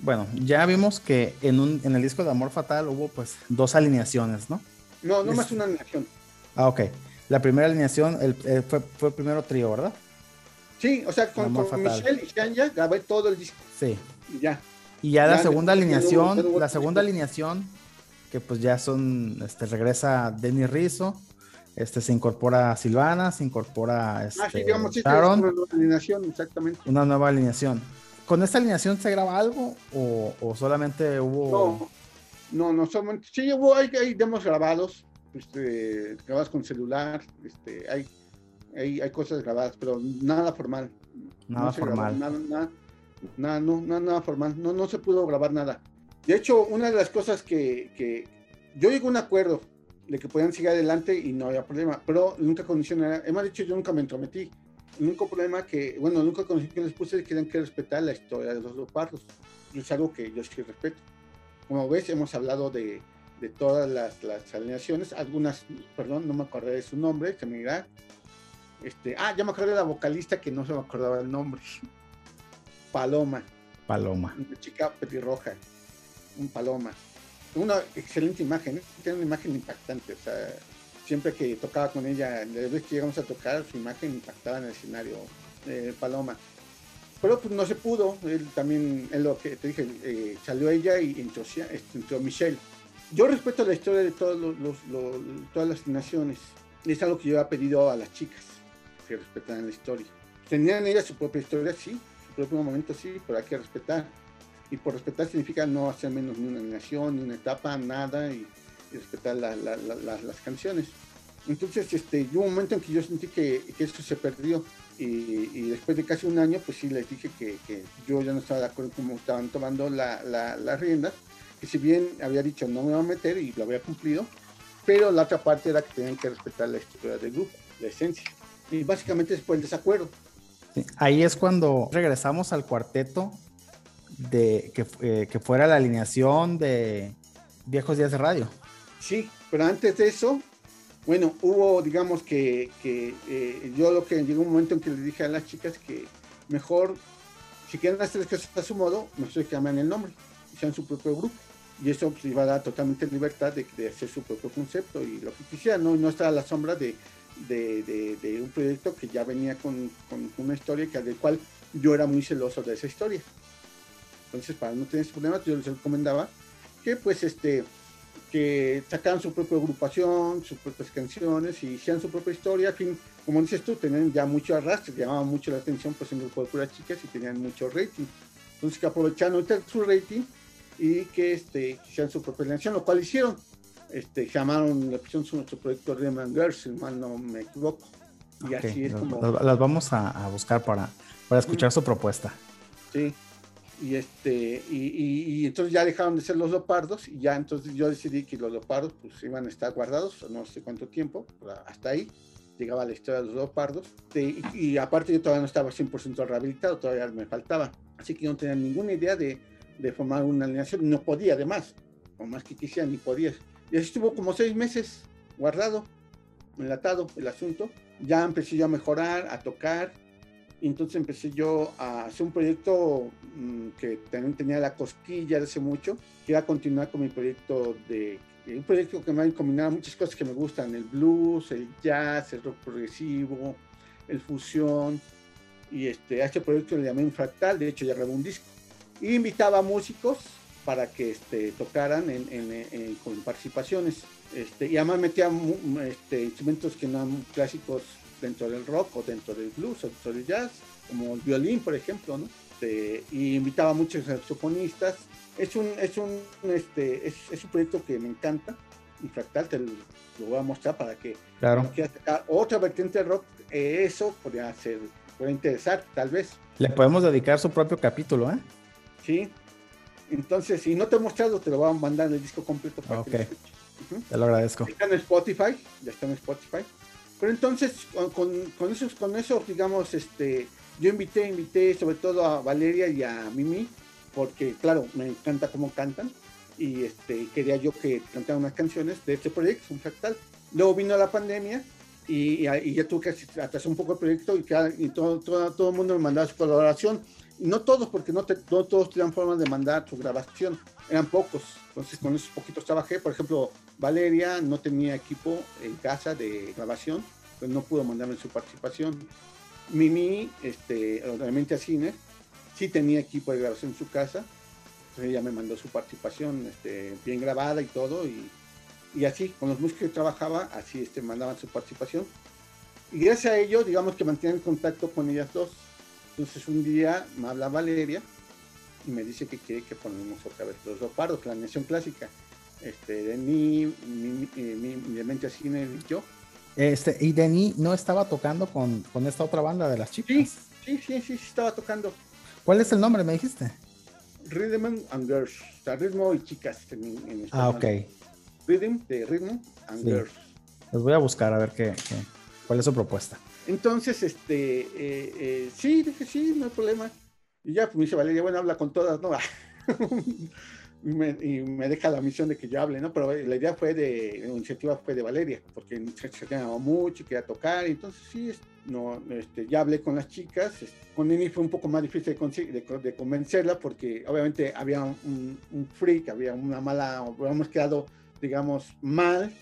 Bueno, ya vimos que en, un, en el disco de Amor Fatal hubo pues dos alineaciones, ¿no? No, no Es- más una nación. Ah, ok. La primera alineación el, eh, fue, fue primero trío, ¿verdad? Sí, o sea, con, con. Michelle y Shania grabé todo el disco Sí. y ya. Y ya la segunda no alineación, no la segunda alineación, que pues ya son, este, regresa Denny Rizzo, este, se incorpora Silvana, se incorpora este, Ah, sí, digamos, sí, Sharon, una nueva alineación, exactamente. una nueva alineación. ¿Con esta alineación se graba algo o, o solamente hubo... No, no, no, solamente, sí, hubo, hay, hay demos grabados, este, grabados con celular, este, hay, hay, hay cosas grabadas, pero nada formal. Nada No se grabó formal. Nada, nada, nada, no, nada, nada formal, no, no se pudo grabar nada. De hecho, una de las cosas que, que yo llegué a un acuerdo de que podían seguir adelante y no había problema, pero condición era, hemos dicho, yo nunca me entrometí. El único problema que, bueno, única condición que les puse es que tenían que respetar la historia de los leopardos. Y es algo que yo sí respeto. Como ves, hemos hablado de, de todas las, las alineaciones, algunas, perdón, no me acordé de su nombre, se me. Este, ah, ya me acordé de la vocalista que no se me acordaba el nombre. Paloma, Paloma. una chica petirroja, un paloma. Una excelente imagen, ¿eh? tiene una imagen impactante, o sea, siempre que tocaba con ella, la vez que llegamos a tocar, su imagen impactaba en el escenario, eh, Paloma. Pero pues no se pudo, él también, es lo que te dije, eh, salió ella y entró, este, entró Michelle. Yo respeto la historia de todos los, los- los- todas las naciones, es algo que yo he pedido a las chicas, que respetaran la historia. Tenían ellas su propia historia, sí, su propio momento, sí, pero hay que respetar. Y por respetar significa no hacer menos ni una nación, ni una etapa, nada, y respetar la- la- la- la- las canciones. Entonces, este, hubo un momento en que yo sentí que, que eso se perdió. Y, y después de casi un año, pues sí les dije que, que yo ya no estaba de acuerdo cómo estaban tomando la, la, las riendas. Que si bien había dicho no me voy a meter y lo había cumplido, pero la otra parte era que tenían que respetar la estructura del grupo, la esencia. Y básicamente fue el desacuerdo. Sí, Ahí es cuando regresamos al cuarteto de que, eh, que fuera la alineación de Viejos Días de Radio. Sí, pero antes de eso, bueno, hubo, digamos que, que, eh, yo lo que llegó un momento en que le dije a las chicas que mejor, si quieren hacer las cosas a su modo, mejor que cambien el nombre sean su propio grupo. Y eso pues, iba a dar totalmente libertad de, hacer su propio concepto y lo que quisieran, no, no estar a la sombra de, de, de- un proyecto que ya venía con, con una historia que, del cual yo era muy celoso de esa historia. Entonces, para no tener ese problema, yo les recomendaba que pues este que sacaran su propia agrupación, sus propias canciones y hicieran su propia historia. En fin, como dices tú, tenían ya mucho arrastre, llamaban mucho la atención pues en un grupo de puras chicas y tenían mucho rating. Entonces que aprovecharon su rating y que este, hicieran su propia canción, lo cual hicieron. Este, llamaron, le pusieron su, su proyecto Rhythm Girls, si mal no me equivoco. Y Ok, así es como... las- las vamos a, a buscar para, para escuchar su propuesta. Sí. Y este, y, y- y entonces ya dejaron de ser los leopardos, y ya entonces yo decidí que los leopardos pues iban a estar guardados, no sé cuánto tiempo, hasta ahí llegaba la historia de los leopardos. Y, y aparte yo todavía no estaba 100% rehabilitado, todavía me faltaba. Así que yo no tenía ninguna idea de, de formar una alineación, no podía además, por más que quisiera, ni podía. Y así estuvo como seis meses guardado, enlatado el asunto. Ya empecé yo a mejorar, a tocar, entonces empecé yo a hacer un proyecto mm, que también tenía la cosquilla de hace mucho, que era continuar con mi proyecto de un proyecto que me ha combinado muchas cosas que me gustan, el blues, el jazz, el rock progresivo, el fusión, y este, a este proyecto le llamé Infractal, de hecho ya grabé un disco, y invitaba a músicos para que este, tocaran en, en- en- con participaciones, este, y además metía este, instrumentos que no eran clásicos dentro del rock o dentro del blues o dentro del jazz, como el violín, por ejemplo, ¿no? Este, y invitaba a muchos saxofonistas. Es un, es un, este, es, es un proyecto que me encanta, y Fractal te lo, lo voy a mostrar para que Claro. otra vertiente de rock, eh, eso podría ser, podría interesar, tal vez, Le podemos dedicar su propio capítulo, ¿eh? ¿sí? Entonces, si no te he mostrado, te lo voy a mandar en el disco completo para que lo Ok. escuches. Ujú. Te lo agradezco. Está en Spotify, ya está en Spotify. Pero entonces, con, con, esos, con eso, digamos, este, yo invité, invité sobre todo a Valeria y a Mimi, porque claro, me encanta cómo cantan, y este, quería yo que cantaran unas canciones de este proyecto, un fractal. Luego vino la pandemia, y, y, ya tuve que atrasar un poco el proyecto, y todo, todo, todo el mundo me mandaba su colaboración. Y no todos, porque no, te- no todos tenían forma de mandar su grabación, eran pocos. Entonces, con esos poquitos trabajé. Por ejemplo, Valeria no tenía equipo en casa de grabación pero no pudo mandarme su participación. Mimi, este, obviamente a cine, sí tenía equipo de grabación en su casa, entonces ella me mandó su participación este, bien grabada y todo, y, así, con los músicos que trabajaba, así este, mandaban su participación. Y gracias a ello, digamos que mantienen contacto con ellas dos. Entonces un día me habla Valeria y me dice que quiere que ponemos otra vez los leopardos, la animación clásica. Este, Denis, mi, mi, mi, cine y yo. Este, y Denis no estaba tocando con, con esta otra banda de las chicas. Sí, sí, sí, sí, estaba tocando. ¿Cuál es el nombre, me dijiste? Rhythm and Girls, o sea, ritmo y chicas en, en Ah, español. ok. Rhythm de ritmo and Sí. Girls. Los voy a buscar a ver qué, qué- cuál es su propuesta. Entonces, este, eh, eh, sí, dije, sí, no hay problema. Y ya, pues me dice Valeria, bueno, habla con todas, ¿no? y, me, y me deja la misión de que yo hable, ¿no? Pero la idea fue de, la iniciativa fue de Valeria, porque se llamaba mucho, quería tocar, y entonces sí, no, este, ya hablé con las chicas. Con Nini fue un poco más difícil de, de de convencerla, porque obviamente había un, un freak, había una mala, habíamos quedado, digamos, mal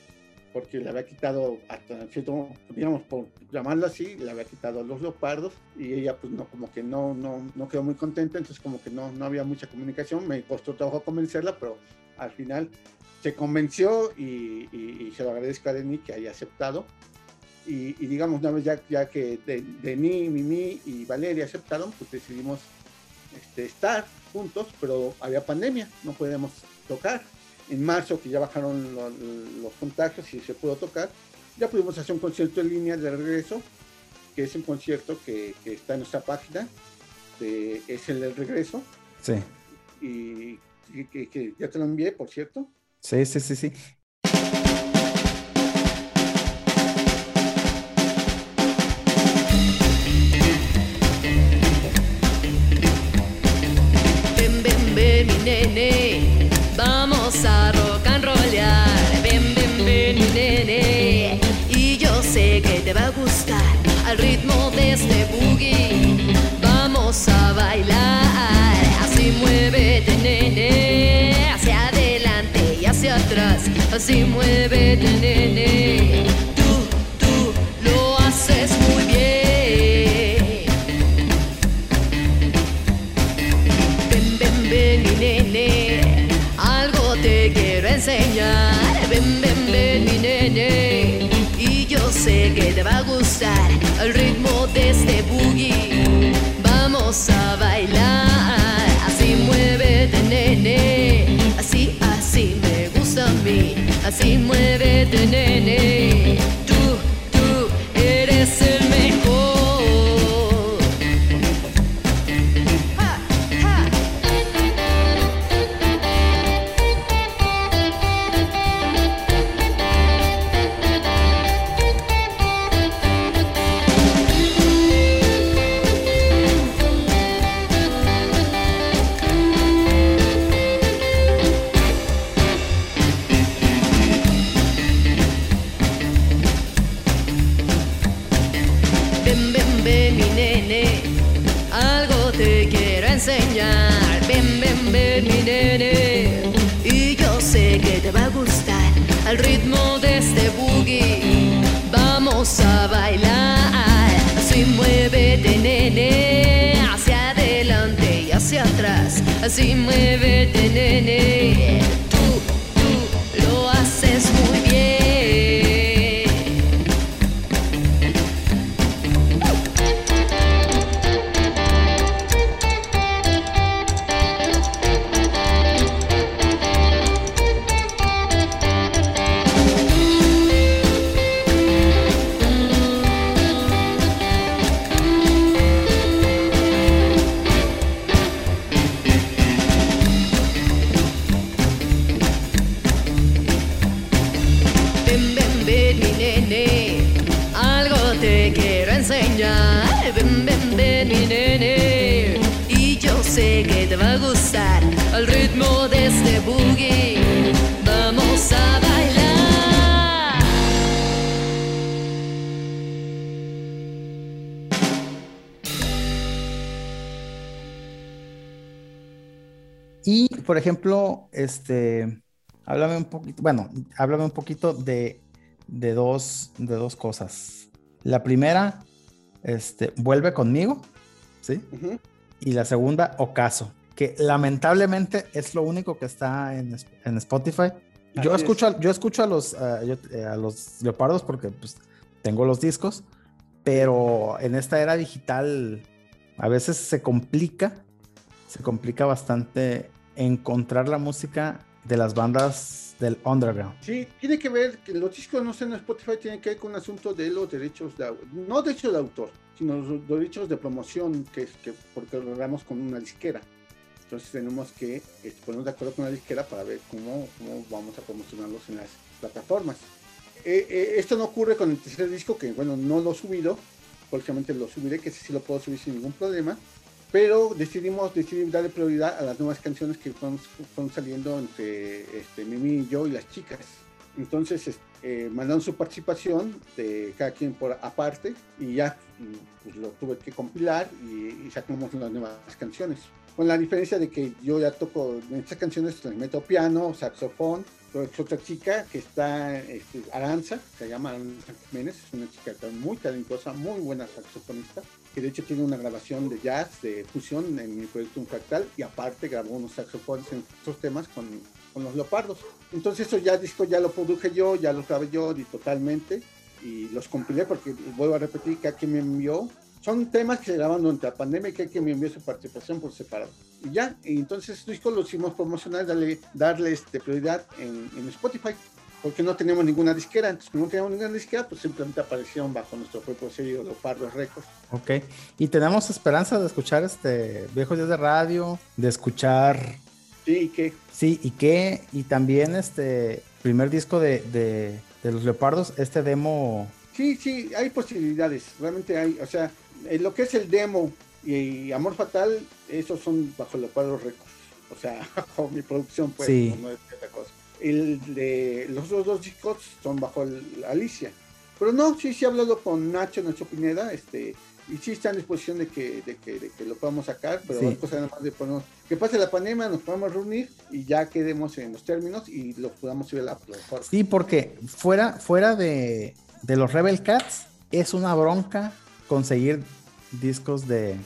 porque le había quitado, hasta cierto, digamos, por llamarlo así, le había quitado los leopardos y ella pues no, como que no, no, no quedó muy contenta, entonces como que no, no había mucha comunicación, me costó trabajo convencerla, pero al final se convenció y, y- y se lo agradezco a Denis que haya aceptado. Y, y digamos, una vez ya, ya que De- Denis, Mimi y Valeria aceptaron, pues decidimos este, estar juntos, pero había pandemia, no podíamos tocar en marzo, que ya bajaron lo- los contagios y se pudo tocar, ya pudimos hacer un concierto en línea de regreso, que es un concierto que, que está en nuestra página, de- es el del regreso, Sí, y, que ya te lo envié, por cierto. sí, sí, sí, sí. Así muévete, nene, tú, tú lo haces muy bien. Ven, ven, ven, mi nene, algo te quiero enseñar. Ven, ven, ven, mi nene, y yo sé que te va a gustar el ritmo de este boogie. Vamos a bailar, Así muévete, nene, bueno, háblame un poquito de, de dos, de dos cosas. La primera, este, Vuelve conmigo, ¿sí? Y la segunda, Ocaso, que lamentablemente es lo único que está en, en Spotify. Yo escucho, a, yo escucho a los, yo- eh, a los leopardos porque pues, tengo los discos, pero en esta era digital a veces se complica, se complica bastante encontrar la música de las bandas del underground. Sí, tiene que ver que los discos no están en Spotify, tiene que ver con un asunto de los derechos de no derechos de autor, sino los derechos de promoción que que porque lo logramos con una disquera. Entonces tenemos que este, ponernos de acuerdo con la disquera para ver cómo, cómo vamos a promocionarlos en las plataformas. Eh, eh, esto no ocurre con el tercer disco, que bueno, no lo he subido, próximamente lo subiré, que sí lo puedo subir sin ningún problema, pero decidimos darle prioridad a las nuevas canciones que fueron, fueron saliendo entre este, Mimi y yo y las chicas. Entonces es- eh, mandaron su participación de cada quien por aparte y ya pues, lo tuve que compilar y, y sacamos las nuevas canciones. Con la diferencia de que yo ya toco en estas canciones, les meto piano, saxofón, es otra chica que está, este, Aranza, se llama Aranza Jiménez, es una chica muy talentosa, muy buena saxofonista, que de hecho tiene una grabación de jazz, de fusión en mi proyecto Un Fractal, y aparte grabó unos saxofones en otros temas con, con los leopardos. Entonces eso ya disco ya lo produje yo, ya lo grabé yo y totalmente, y los compilé porque vuelvo a repetir que aquí me envió. Son temas que se graban durante la pandemia y que que me envió su participación por separado. Y ya, y entonces disco lo hicimos promocionar, darle, darle este, prioridad en, en Spotify, porque no teníamos ninguna disquera. Entonces, como no teníamos ninguna disquera, pues simplemente aparecieron bajo nuestro propio sello Leopardo Records. Ok. Y tenemos esperanza de escuchar este viejos días de radio, de escuchar Sí, y que Sí, y qué, y también este primer disco de, de, de los Leopardos, este demo, Sí, sí, hay posibilidades, realmente hay, o sea, lo que es el demo y, Amor Fatal, esos son bajo Leopardo Records, o sea, bajo mi producción, pues, Sí. no, es otra cosa. El de los otros dos discos son bajo el- Alicia, pero no, sí, sí he hablado con Nacho, Nacho Pineda, este, y sí está en disposición de que, de que, de que lo podamos sacar, pero Sí. cosa nada más de ponernos, que pase la pandemia, nos podamos reunir y ya quedemos en los términos y lo podamos subir a la plataforma. sí, porque fuera, fuera de, de los Rebel Cats, es una bronca conseguir discos de,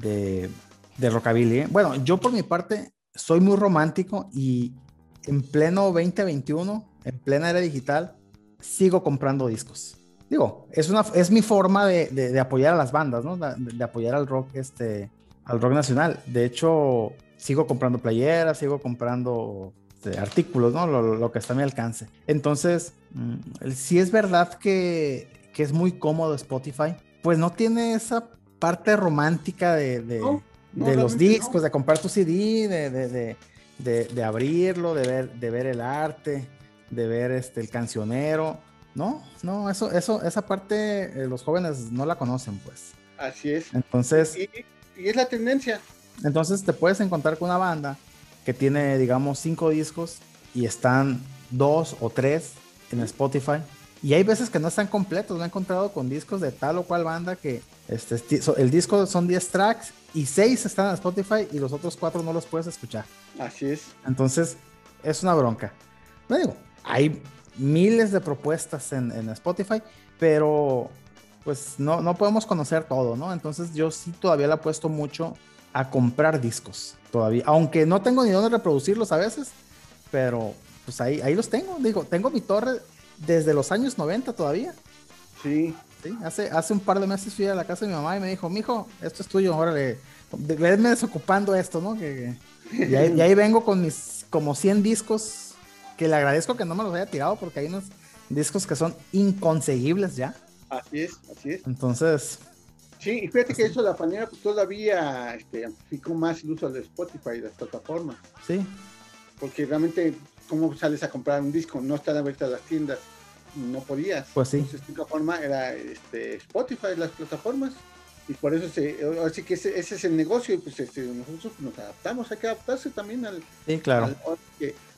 de, de rockabilly. ¿eh? Bueno, yo por mi parte soy muy romántico y en pleno 2021, en plena era digital, sigo comprando discos. Digo, es, una, es mi forma de, de- apoyar a las bandas, ¿no? De, apoyar al rock, este, al rock nacional. De hecho, sigo comprando playeras, sigo comprando este, artículos, ¿no? Lo, lo que está a mi alcance. Entonces, mm, sí es verdad que, que es muy cómodo Spotify, pues no tiene esa parte romántica de, de- No, no, de los no. discos, de comprar tu CD, de, de, de- de- de abrirlo, de ver, de ver el arte, de ver este, el cancionero. No, no, eso, eso, esa parte eh, los jóvenes no la conocen, pues. Así es. Entonces, Y, y es la tendencia. entonces te puedes encontrar con una banda que tiene, digamos, cinco discos y están dos o tres en Spotify. Y hay veces que no están completos. Me he encontrado con discos de tal o cual banda que este, el disco son 10 tracks y 6 están en Spotify y los otros cuatro no los puedes escuchar. Así es. Entonces, es una bronca. No digo, hay miles de propuestas en, en Spotify, pero pues no, no podemos conocer todo, ¿no? Entonces yo sí todavía le apuesto mucho a comprar discos, todavía, aunque no tengo ni dónde reproducirlos a veces, pero pues ahí, ahí los tengo, digo, tengo mi torre desde los años 90 todavía. Sí. ¿sí? Hace, hace un par de meses fui a la casa de mi mamá y me dijo, mijo, esto es tuyo, órale, vedme desocupando esto, ¿no? Que, que- y, ahí, y ahí vengo con mis como 100 discos que le agradezco que no me los haya tirado porque hay unos discos que son inconseguibles ya. Así es, así es. Entonces, Sí, y fíjate que eso la pandemia pues, todavía este, amplificó más el uso de Spotify y las plataformas. sí, Porque realmente, ¿cómo sales a comprar un disco? No están abiertas las tiendas. No podías. Pues sí. Entonces, única forma era este, Spotify, las plataformas. Y por eso, se, así que ese, ese es el negocio. Y pues este, nosotros nos adaptamos. Hay que adaptarse también al, sí, claro.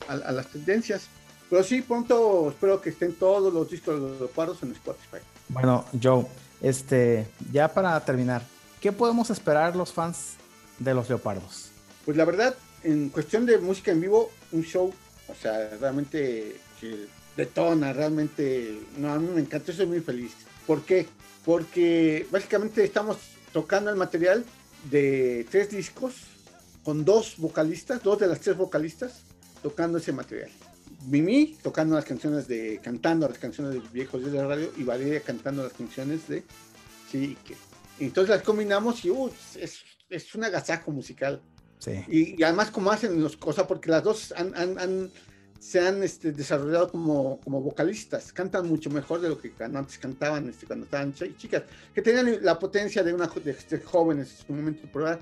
al- a las tendencias. Pero sí, pronto espero que estén todos los discos de los leopardos en Spotify. Bueno, Joe, este, ya para terminar, ¿qué podemos esperar los fans de los Leopardos? Pues la verdad, en cuestión de música en vivo, un show, o sea, realmente detona, realmente, no, a mí me encanta, soy muy feliz. ¿Por qué? porque básicamente estamos tocando el material de tres discos con dos vocalistas, dos de las tres vocalistas tocando ese material. Mimi tocando las canciones de, cantando las canciones de viejos de la radio y Valeria cantando las canciones de sí que. Entonces las combinamos y uh, es, es un agasajo musical. Sí. Y, y además como hacen las cosas, porque las dos han, han- han- se han este, desarrollado como, como vocalistas, cantan mucho mejor de lo que antes cantaban este, cuando estaban ch- chicas, que tenían la potencia de una de, de jóvenes en su momento, pero ahora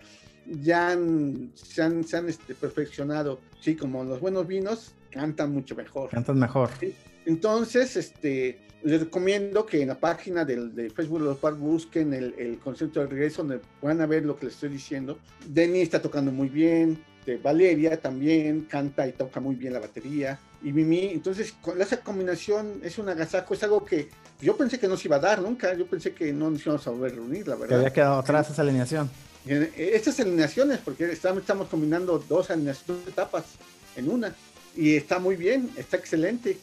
ya han- se han, se han, este, perfeccionado, sí, como los buenos vinos, cantan mucho mejor. Cantas mejor. Entonces, este, les recomiendo que en la página del, de Facebook de los Par busquen el, el concepto de regreso, donde van a ver lo que les estoy diciendo. Denny está tocando muy bien, de Valeria también canta y toca muy bien la batería, y Mimi. Entonces, con esa combinación es un agasajo, es algo que yo pensé que no se iba a dar nunca, yo pensé que no nos íbamos a volver a reunir, la verdad. había quedado atrás esa alineación. Estas alineaciones, porque estamos, estamos combinando dos alineaciones, dos etapas en una, y está muy bien, está excelente,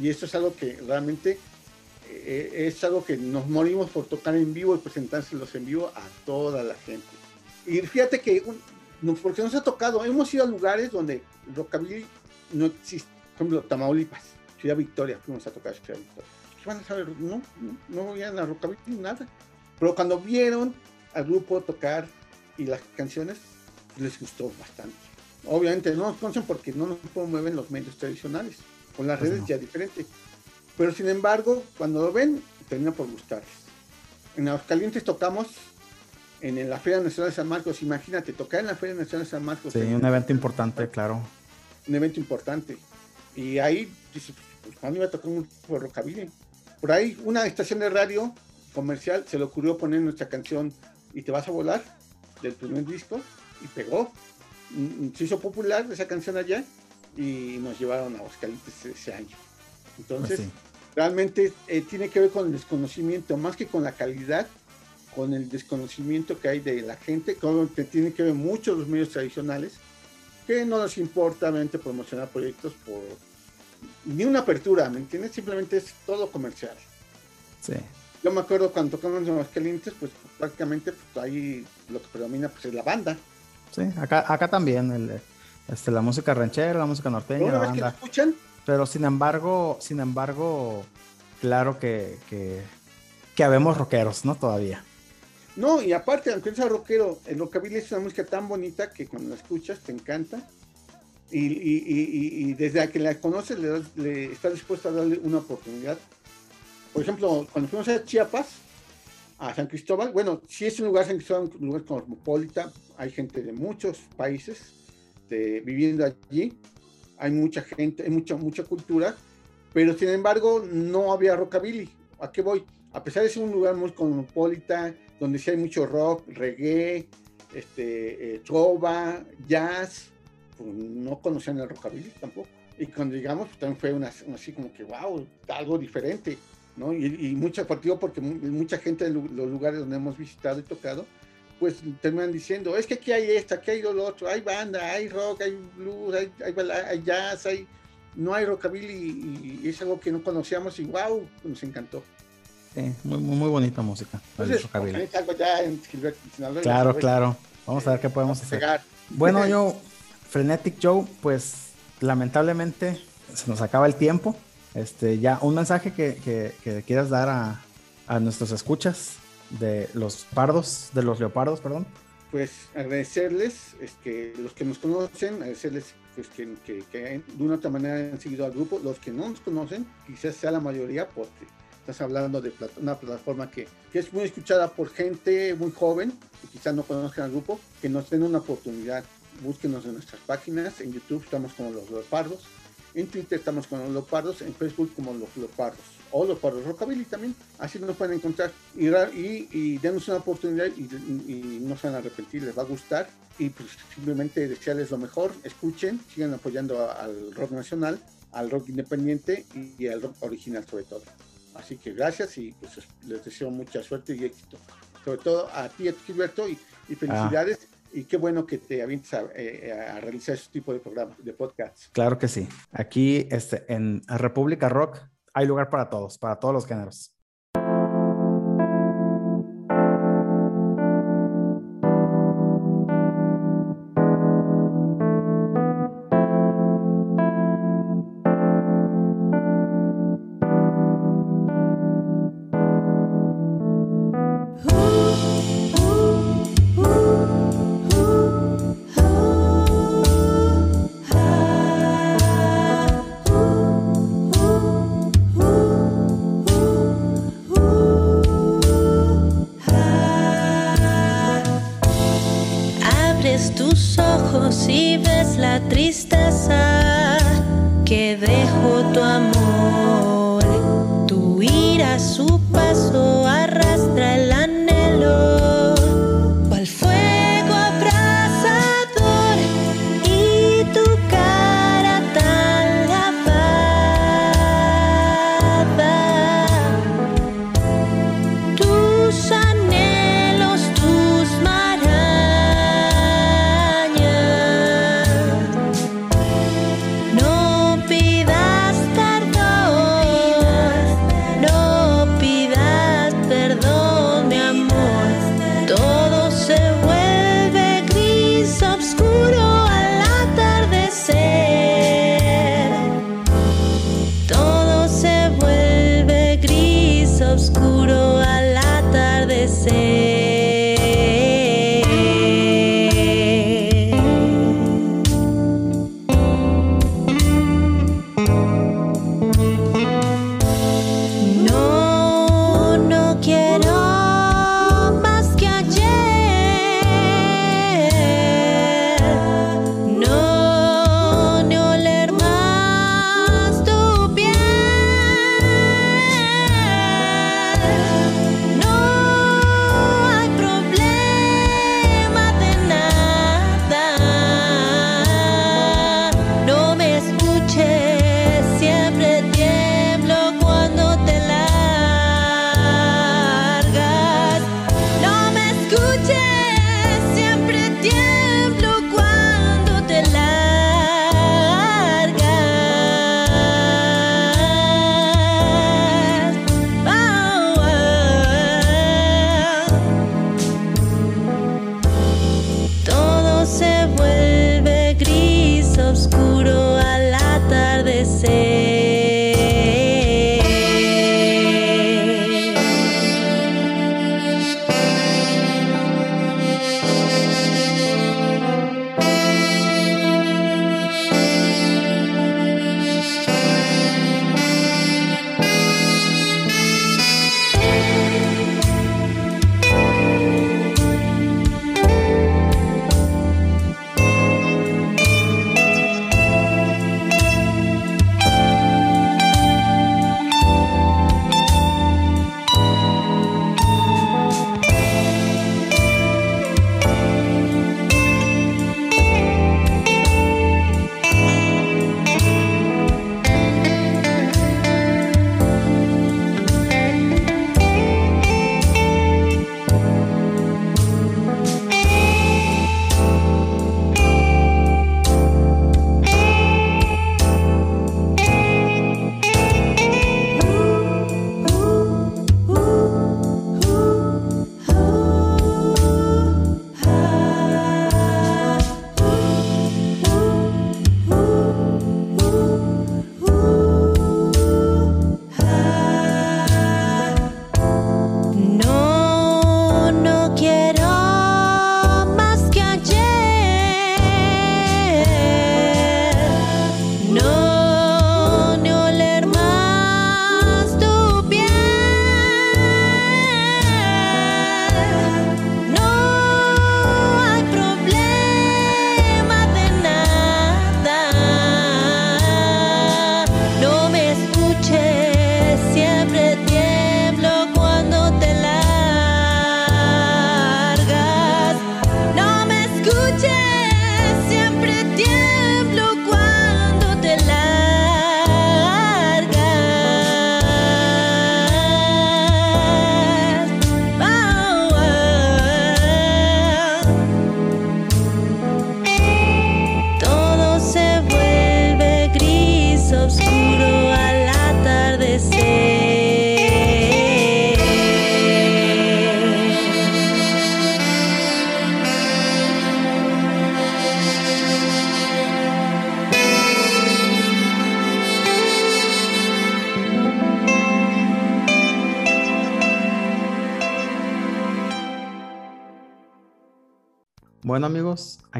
y esto es algo que realmente eh, es algo que nos morimos por tocar en vivo y presentárselos en vivo a toda la gente. Y fíjate que, un- porque nos ha tocado, hemos ido a lugares donde rockabilly no existe, por ejemplo, Tamaulipas, Ciudad Victoria, fuimos a tocar Ciudad Victoria. ¿Qué van a saber? No, no, no a rockabilly, nada. Pero cuando vieron al grupo tocar y las canciones, les gustó bastante. Obviamente no nos conocen porque no nos promueven los medios tradicionales. Con las Pues redes no. ya diferente. Pero sin embargo, cuando lo ven, termina por gustarles. En Aguascalientes tocamos en la Feria Nacional de San Marcos. Imagínate, tocar en la Feria Nacional de San Marcos. Sí, un evento importante, claro. un evento importante. Y ahí, dices, pues, ¿cuándo iba a tocar un rockabilly? Por ahí, una estación de radio comercial se le ocurrió poner nuestra canción Y te vas a volar del primer disco y pegó. Mm, Se hizo popular esa canción allá y nos llevaron a Aguascalientes ese año. Entonces, sí. realmente eh, tiene que ver con el desconocimiento, más que con la calidad, con el desconocimiento que hay de la gente, con que tiene que ver mucho los medios tradicionales, que no les importa realmente promocionar proyectos por ni una apertura, ¿me entiendes? Simplemente es todo comercial. Sí. Yo me acuerdo cuando tocamos en Aguascalientes, pues prácticamente pues, ahí lo que predomina pues, es la banda. Sí, acá, acá también, el, este, la música ranchera, la música norteña, la banda. escuchan, Pero sin embargo, sin embargo, claro que, que, que habemos rockeros, ¿no? Todavía. No, y aparte, aunque sea rockero, el rockabilly es una música tan bonita que cuando la escuchas te encanta. Y, y- y- y- desde que la conoces le, das- le estás dispuesto a darle una oportunidad. Por ejemplo, cuando fuimos a Chiapas, a San Cristóbal, bueno, si es un lugar, San Cristóbal, un lugar cosmopolita, hay gente de muchos países de- viviendo allí, hay mucha gente, hay mucha, mucha cultura, pero sin embargo no había rockabilly. ¿A qué voy? A pesar de ser un lugar muy cosmopolita, donde sí hay mucho rock, reggae, este, eh, trova, jazz, pues no conocían el rockabilly tampoco. Y cuando llegamos, pues, también fue una, una así como que, wow, algo diferente, ¿no? Y, y mucho partido porque mu- mucha gente de los lugares donde hemos visitado y tocado, pues terminan diciendo, es que aquí hay esto, aquí hay lo otro, hay banda, hay rock, hay blues, hay, hay, bala- hay jazz, hay... No hay rockabilly y, y es algo que no conocíamos y wow, nos encantó. Sí, muy, muy, bonita música. Entonces, rockabilly. en Sinaloa, Claro, pues, claro. Vamos a ver qué podemos hacer. pegar. Bueno, yo, Frenetic Joe, pues lamentablemente se nos acaba el tiempo. Este, ya, un mensaje que, que- que quieras dar a, a nuestros escuchas de los pardos, de los leopardos, perdón. pues agradecerles, es que los que nos conocen, agradecerles pues, que, de una otra manera han seguido al grupo, los que no nos conocen, quizás sea la mayoría porque estás hablando de una plataforma que, que es muy escuchada por gente muy joven, que quizás no conozcan al grupo, que nos den una oportunidad, búsquenos en nuestras páginas, en YouTube estamos como los leopardos, en Twitter estamos como los leopardos, en Facebook como los leopardos, o leopardos rockabilly también, así nos pueden encontrar y, y, y denos una oportunidad y, y- no se van a arrepentir, les va a gustar y pues simplemente desearles lo mejor, escuchen, sigan apoyando al rock nacional, al rock independiente y, al rock original sobre todo. Así que gracias y pues les deseo mucha suerte y éxito. Sobre todo a ti, a Gilberto, y felicidades. Y qué bueno que te avientes a, eh, a realizar este tipo de programas, de podcasts. Claro que sí. Aquí este, en República Rock hay lugar para todos, para todos los géneros.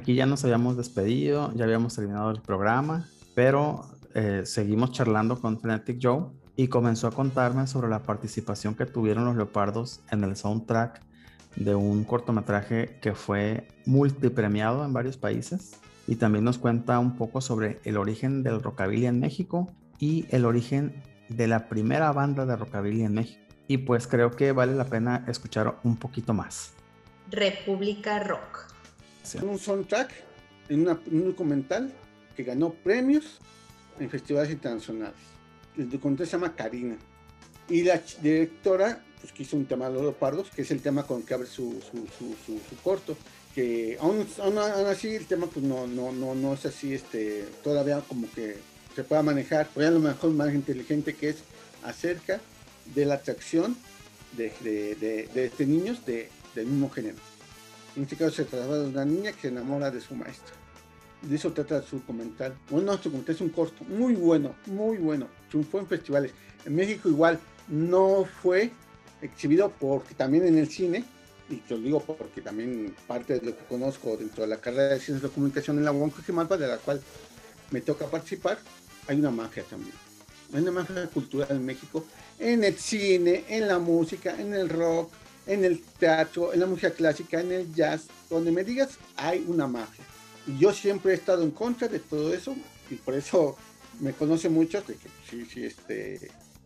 Aquí ya nos habíamos despedido, ya habíamos terminado el programa, pero eh, seguimos charlando con Frenetic Joe y comenzó a contarme sobre la participación que tuvieron los leopardos en el soundtrack de un cortometraje que fue multipremiado en varios países y también nos cuenta un poco sobre el origen del rockabilly en México y el origen de la primera banda de rockabilly en México. Y pues creo que vale la pena escuchar un poquito más. República Rock. Un soundtrack en, un documental que ganó premios en festivales internacionales. El documental se llama Karina. Y la directora, pues que hizo un tema de los leopardos, que es el tema con que abre su, su, su- su- corto. Que aún, aún- así el tema pues no, no, no, no es así, este, todavía como que se pueda manejar, o a lo mejor más inteligente que es acerca de la atracción de, de, de, de- de niños de, del mismo género. En este caso se trata de una niña que se enamora de su maestra. De eso trata su documental. Bueno, no, su documental es un corto, muy bueno, muy bueno. Triunfó en festivales. En México igual no fue exhibido porque también en el cine, y te lo digo porque también parte de lo que conozco dentro de la carrera de ciencias de comunicación en la UAM Malpa, de la cual me toca participar, hay una magia también. Hay una magia cultural en México, en el cine, en la música, en el rock, en el teatro, en la música clásica, en el jazz, donde me digas, hay una magia. Y yo siempre he estado en contra de todo eso, y por eso me conoce mucho, de que sí, sí, este,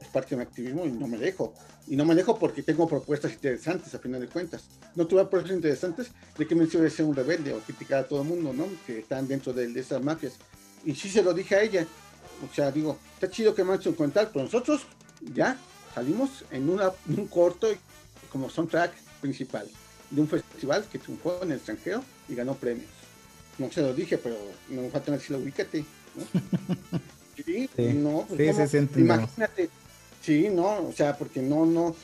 es parte de mi activismo y no me dejo. Y no me dejo porque tengo propuestas interesantes, a final de cuentas. No tuve propuestas interesantes de que me sirve ser un rebelde o criticar a todo el mundo, ¿no? Que están dentro de, esas mafias. Y sí se lo dije a ella. O sea, digo, está chido que me hecho un contar, pero nosotros ya salimos en una, un corto como soundtrack principal de un festival que triunfó en el extranjero y ganó premios. No se lo dije, pero no me falta decirlo, ubícate. ¿no? Sí, Sí. no, pues Sí, imagínate. Sí, no, o sea, porque no, no.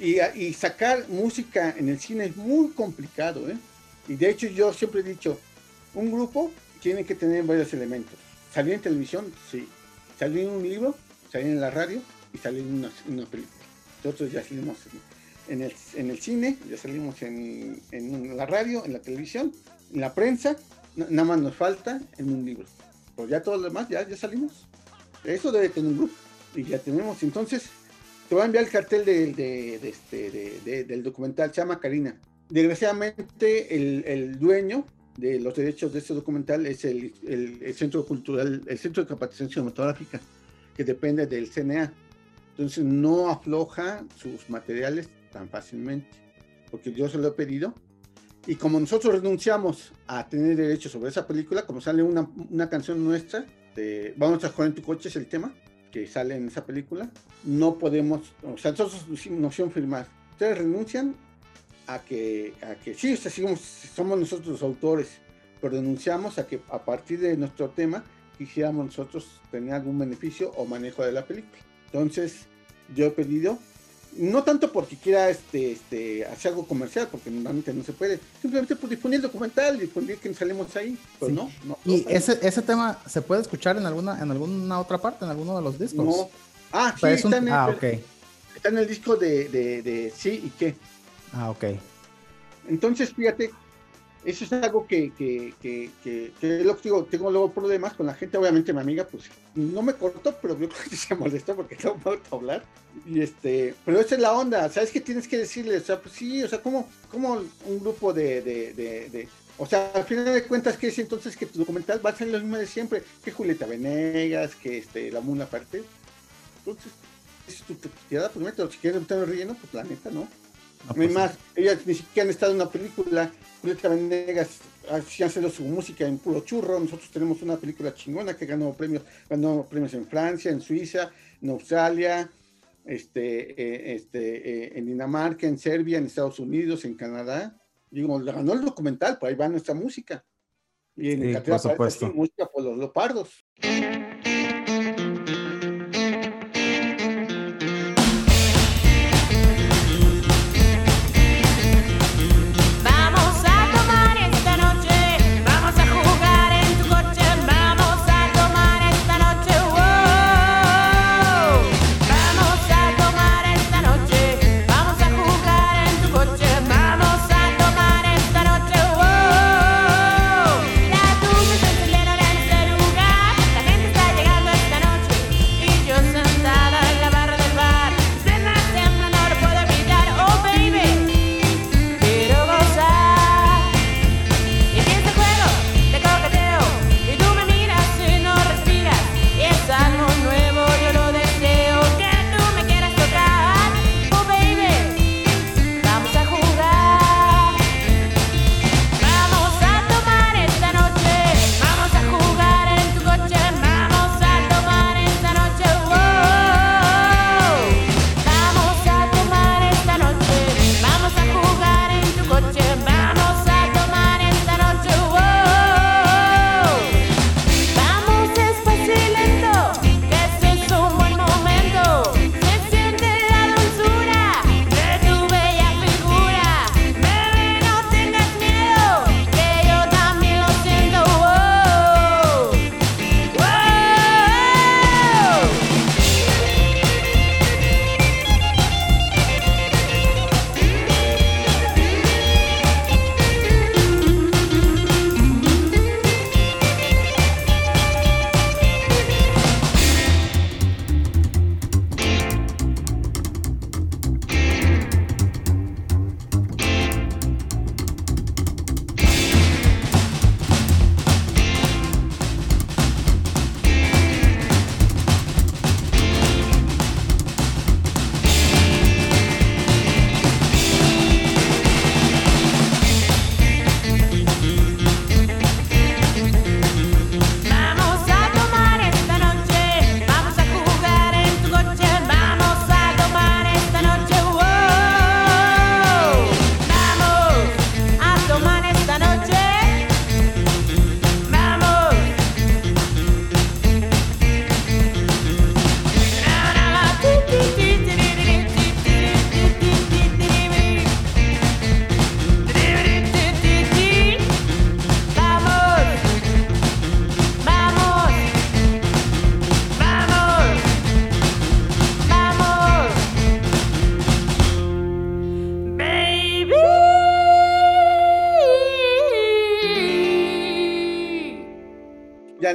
Y, y sacar música en el cine es muy complicado, ¿eh? Y de hecho yo siempre he dicho, un grupo tiene que tener varios elementos. Salir en televisión, sí. Salir en un libro, salir en la radio y salir en una, en una película. Nosotros ya salimos en, el, en el cine, ya salimos en, en la radio, en la televisión, en la prensa, na- nada más nos falta en un libro. Pero ya todo lo demás, ya, ya salimos. Eso debe tener un grupo. Y ya tenemos. Entonces, te voy a enviar el cartel de, este, de- de- del documental, llama Karina. Desgraciadamente, el, el dueño de los derechos de este documental es el, el- el Centro Cultural, el Centro de Capacitación Cinematográfica, que depende del CNA. Entonces, no afloja sus materiales tan fácilmente, porque yo se lo he pedido. Y como nosotros renunciamos a tener derechos sobre esa película, como sale una, una canción nuestra, de Vamos a jugar en tu coche, es el tema que sale en esa película, no podemos, o sea, nosotros nos nos hicieron firmar. Ustedes renuncian a que, a que sí, o sea, sigamos- somos nosotros los autores, pero renunciamos a que a partir de nuestro tema quisiéramos nosotros tener algún beneficio o manejo de la película. Entonces, yo he pedido, no tanto porque quiera este, este, hacer algo comercial, porque normalmente no se puede, simplemente por difundir el documental, difundir que salimos ahí, pero Sí. no, no. ¿Y no, ese, ese tema se puede escuchar en alguna, en alguna otra parte, en alguno de los discos? no. Ah, sí, un- está, en el, Ah, ok. está en el disco de, de, de sí y qué. Ah, ok. Entonces, fíjate, eso es algo que, que, que, que, que digo, tengo luego problemas con la gente, obviamente mi amiga, pues no me cortó, pero yo creo que se molestó porque no puedo hablar. Y este, pero esa es la onda, ¿sabes qué tienes que decirle? O sea, pues sí, o sea, ¿cómo, cómo un grupo de, de, de, o sea, al final de cuentas, ¿qué es entonces que tu documental va a ser lo mismo de siempre? Que Julieta Venegas, que este, la Muna Parte. Entonces, es tu tirada, pues mételo, si quieres meter relleno, pues la neta, ¿no? No, No hay pues, más, ellas ni siquiera han estado en una película. Julieta Venegas hacía hacer su música en puro churro. Nosotros tenemos una película chingona que ganó premios, ganó premios en Francia, en Suiza, en Australia, este, eh, este, eh, en Dinamarca, en Serbia, en Estados Unidos, en Canadá. Digo, ganó el documental, por ahí va nuestra música. Y en Sí, cartera por supuesto. música por los leopardos.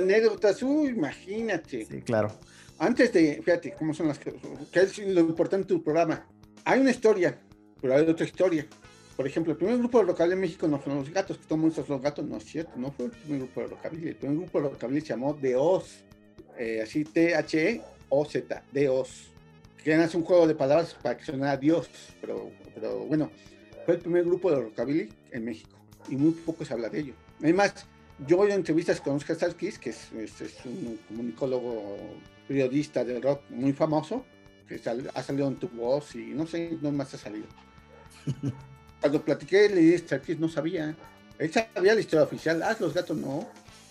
Anécdotas, uy, imagínate. Sí, claro. Antes de, fíjate, cómo son las que, es lo importante de tu programa. Hay una historia, pero hay otra historia. Por ejemplo, el primer grupo de rockabilly en México no fueron los gatos, que todo el mundo los gatos, no es cierto, no fue el primer grupo de rockabilly. El primer grupo de rockabilly se llamó The Oz, eh, así T-H-E-O-Z, The Oz. Querían hacer un juego de palabras para que sonara Dios, pero, pero bueno, fue el primer grupo de rockabilly en México y muy poco se habla de ello. Además, yo voy a entrevistas con Oscar Sarkis, que es, es- es un comunicólogo periodista de rock muy famoso, que sal- ha salido en tu voz y no sé dónde más ha salido. Cuando platiqué, le dije, Sarkis no sabía. Él sabía la historia oficial, ah, los gatos no.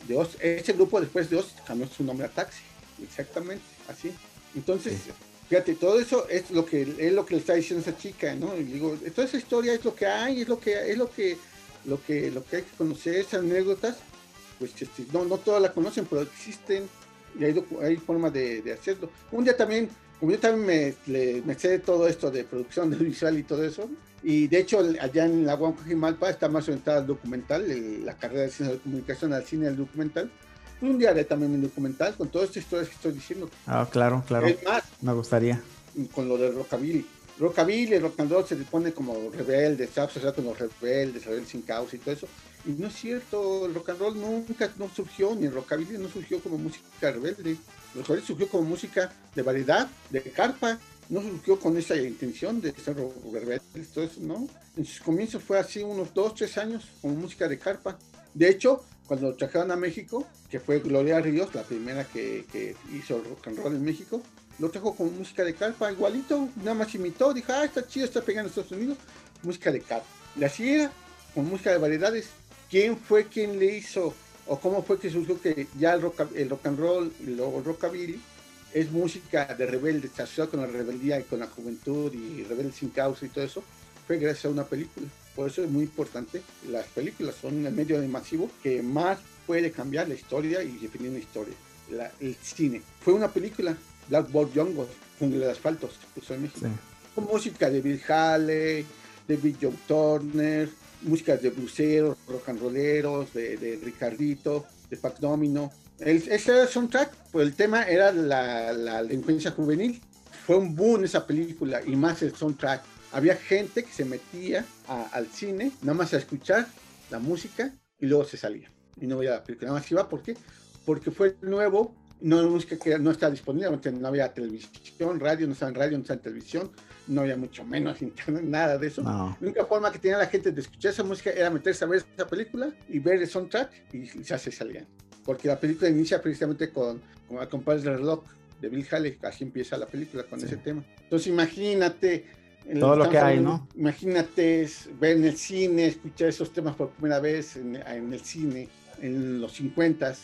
De Oz, ese grupo después de Oz cambió su nombre a Taxi, exactamente, así. Entonces, Sí. fíjate, todo eso es lo que es lo que le está diciendo esa chica, ¿no? Y digo, toda esa historia es lo que hay, es lo que es lo que lo que lo que hay que conocer, esas anécdotas, pues este, no, no todas la conocen, pero existen y hay, hay forma de, de hacerlo. Un día también, como yo también me, le- me sé todo esto de producción de visual y todo eso, y de hecho allá en la Huancajimalpa está más orientada al documental, el- la carrera de ciencia de comunicación al cine al documental. Un día haré también un documental con todas estas historias que estoy diciendo. Ah, claro, claro. Es más, Me gustaría. con lo del rockabilly. Rockabilly, rock and roll se le pone como rebelde, está asociado con los rebeldes, rebeldes sin causa y todo eso. Y no es cierto, el rock and roll nunca no surgió, ni el rockabilly no surgió como música rebelde. El rockabilly surgió como música de variedad, de carpa, no surgió con esa intención de ser rebeldes, todo eso, ¿no? En sus comienzos fue así unos dos, tres años como música de carpa. De hecho, cuando lo trajeron a México, que fue Gloria Ríos, la primera que, que hizo rock and roll en México, lo trajo con música de carpa, igualito, nada más imitó, dijo, ah, está chido, está pegando en Estados Unidos, música de carpa. Y así era, con música de variedades. ¿Quién fue quien le hizo, o cómo fue que surgió que ya el rock, el rock and roll y luego el rockabilly es música de rebeldes, asociada con la rebeldía y con la juventud y rebeldes sin causa y todo eso? Fue gracias a una película. Por eso es muy importante, las películas son el medio de masivo que más puede cambiar la historia y definir una historia. La- el cine. Fue una película, Blackboard Jungle, Jungle de Asfalto, se puso en México. Sí. Con música de Bill Haley, de Bill Joe Turner, músicas de bluseros, rock and rolleros, de, de Ricardito, de Pat Domino. El, ese el soundtrack, pues el tema era la, la delincuencia juvenil. Fue un boom esa película y más el soundtrack. Había gente que se metía a- al cine nada más a escuchar la música y luego se salía. Y no veía la película. Nada más iba, ¿por qué? Porque fue nuevo, no era música que no estaba disponible, no había televisión, radio, no estaba en radio, no estaba en televisión, no había mucho menos internet, nada de eso. No. La única forma que tenía la gente de escuchar esa música era meterse a ver esa película y ver el soundtrack y ya se salían. Porque la película inicia precisamente con, con el compás del reloj de Bill Haley, así empieza la película con Sí. ese tema. Entonces imagínate... en- Todo lo que hay, ¿no? Imagínate es ver en el cine, escuchar esos temas por primera vez en, en el cine, en los 50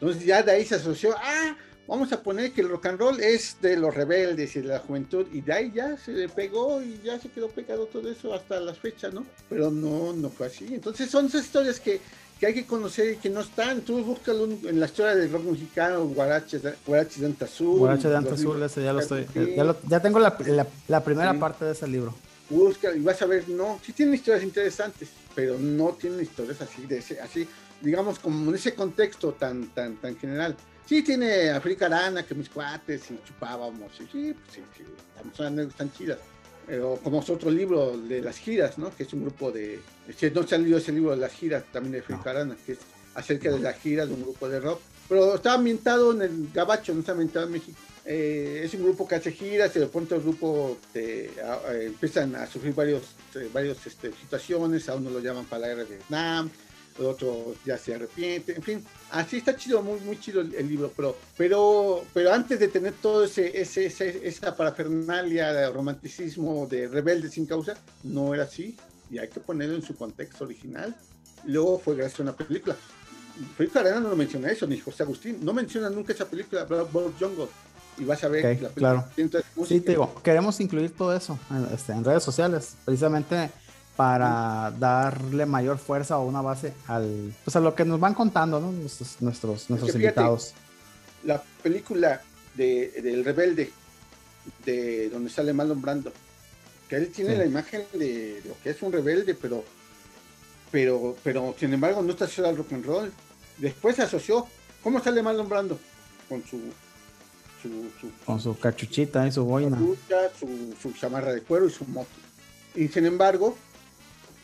Entonces ya de ahí se asoció, ah, vamos a poner que el rock and roll es de los rebeldes y de la juventud, y de ahí ya se le pegó y ya se quedó pegado todo eso hasta las fechas, ¿no? Pero no, no fue así. Entonces son esas historias que, que hay que conocer y que no están. Tú búscalo en la historia del rock mexicano, Guaraches, Guaraches de Anta Azul. Guarache de los Anta Azul, libros ese ya lo estoy. Ya, lo- ya tengo la, la- la primera Sí. parte de ese libro. busca y vas a ver, no, sí tienen historias interesantes, pero no tienen historias así, de ese, así, digamos, como en ese contexto tan, tan, tan general. Sí tiene África Arana, que mis cuates y chupábamos, y sí, pues sí, sí, anécdotas tan chidas. Pero como es otro libro de las giras, ¿no? Que es un grupo de... Si no se ha leído ese libro de las giras, también de África Arana, que es acerca de la gira de un grupo de rock. Pero está ambientado en el Gabacho, no está ambientado en México. Eh, es un grupo que hace giras y de pronto el grupo te- a- empiezan a sufrir varios, eh, varios este, situaciones, a uno lo llaman para la guerra de Vietnam, el otro ya se arrepiente, en fin, así está chido, muy, muy chido el, el libro, pero, pero, pero antes de tener todo ese, ese, ese- esa parafernalia de romanticismo de rebelde sin causa, no era así, y hay que ponerlo en su contexto original. Luego fue gracias a una película. Felipe Arana no lo menciona eso, ni José Agustín, no menciona nunca esa película, Blackboard Jungle. Y vas a ver Ok, que la película claro. Sí, te digo, queremos incluir todo eso en, este, en redes sociales, precisamente para darle mayor fuerza o una base al, pues a lo que nos van contando, ¿no? Nuestros, nuestros, nuestros fíjate, invitados. la película de, del rebelde, de donde sale Marlon Brando, que él tiene Sí. la imagen de lo que es un rebelde, pero, pero, pero sin embargo no está asociado al rock and roll. Después se asoció ¿Cómo sale Marlon Brando? Con su, su, su, Con su cachuchita y su boina. su, su chamarra de cuero y su moto. Y sin embargo,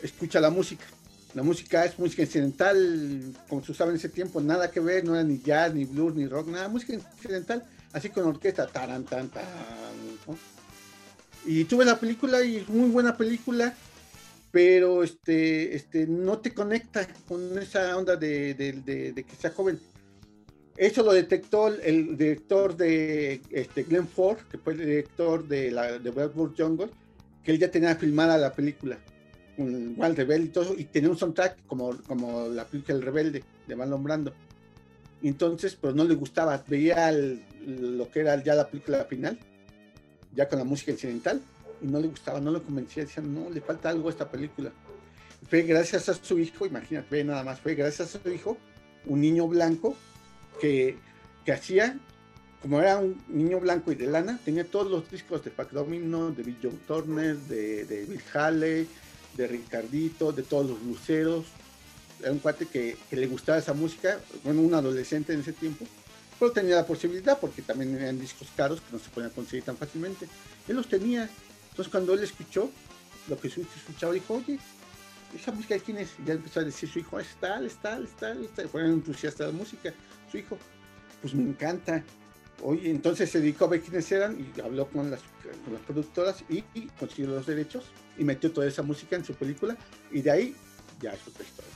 escucha la música. La música es música incidental, como se usaba en ese tiempo, nada que ver, no era ni jazz, ni blues, ni rock, nada, música incidental, así con orquesta, taran, tan, tan. Y tuve la película y es muy buena película, pero este, este, no te conecta con esa onda de, de- de- que sea joven. Eso lo detectó el, director de este, Glenn Ford, que fue el director de, la, de Blackbird Jungle, que él ya tenía filmada la película, un Igual Rebelde y todo, y tenía un soundtrack como, como la película El Rebelde de Marlon Brando. Entonces, pero no le gustaba, veía el- lo que era ya la película final, ya con la música incidental, y no le gustaba, no lo convencía, decía, no, le falta algo a esta película. Fue gracias a su hijo, imagínate, nada más, fue gracias a su hijo, un niño blanco, que, que hacía, como era un niño blanco y de lana, tenía todos los discos de Pac Domino, de Bill Joe Turner, de, de Bill Haley, de Ricardito, de todos los luceros. Era un cuate que, le gustaba esa música, bueno, un adolescente en ese tiempo, pero tenía la posibilidad porque también eran discos caros que no se podían conseguir tan fácilmente. Él los tenía. Entonces cuando él escuchó lo que su escuchaba, dijo, oye, ¿esa música de quién es? Ya empezó a decir su hijo, es tal, es tal, es tal, es tal. Fue un entusiasta de la música. Su hijo, pues me encanta. Oye, entonces se dedicó a ver quiénes eran y habló con las, con productoras y, consiguió los derechos y metió toda esa música en su película y de ahí ya es otra historia.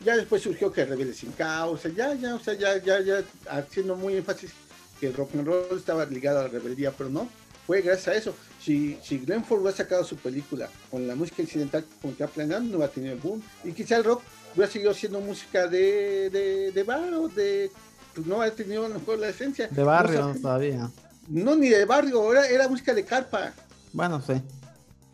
Ya después surgió que Rebelde sin causa, ya, ya, o sea, ya, ya, ya haciendo muy énfasis que el rock and roll estaba ligado a la rebeldía, pero no, fue gracias a eso. Si, si Glenn Ford hubiera sacado su película con la música incidental como que ha planeado, no hubiera tenido el boom. Y quizá el rock hubiera seguido siendo música de, de, de bar o de. Pues no ha tenido mejor la esencia. De barrio No, todavía. no, ni de barrio, era, era música de carpa. Bueno, sí.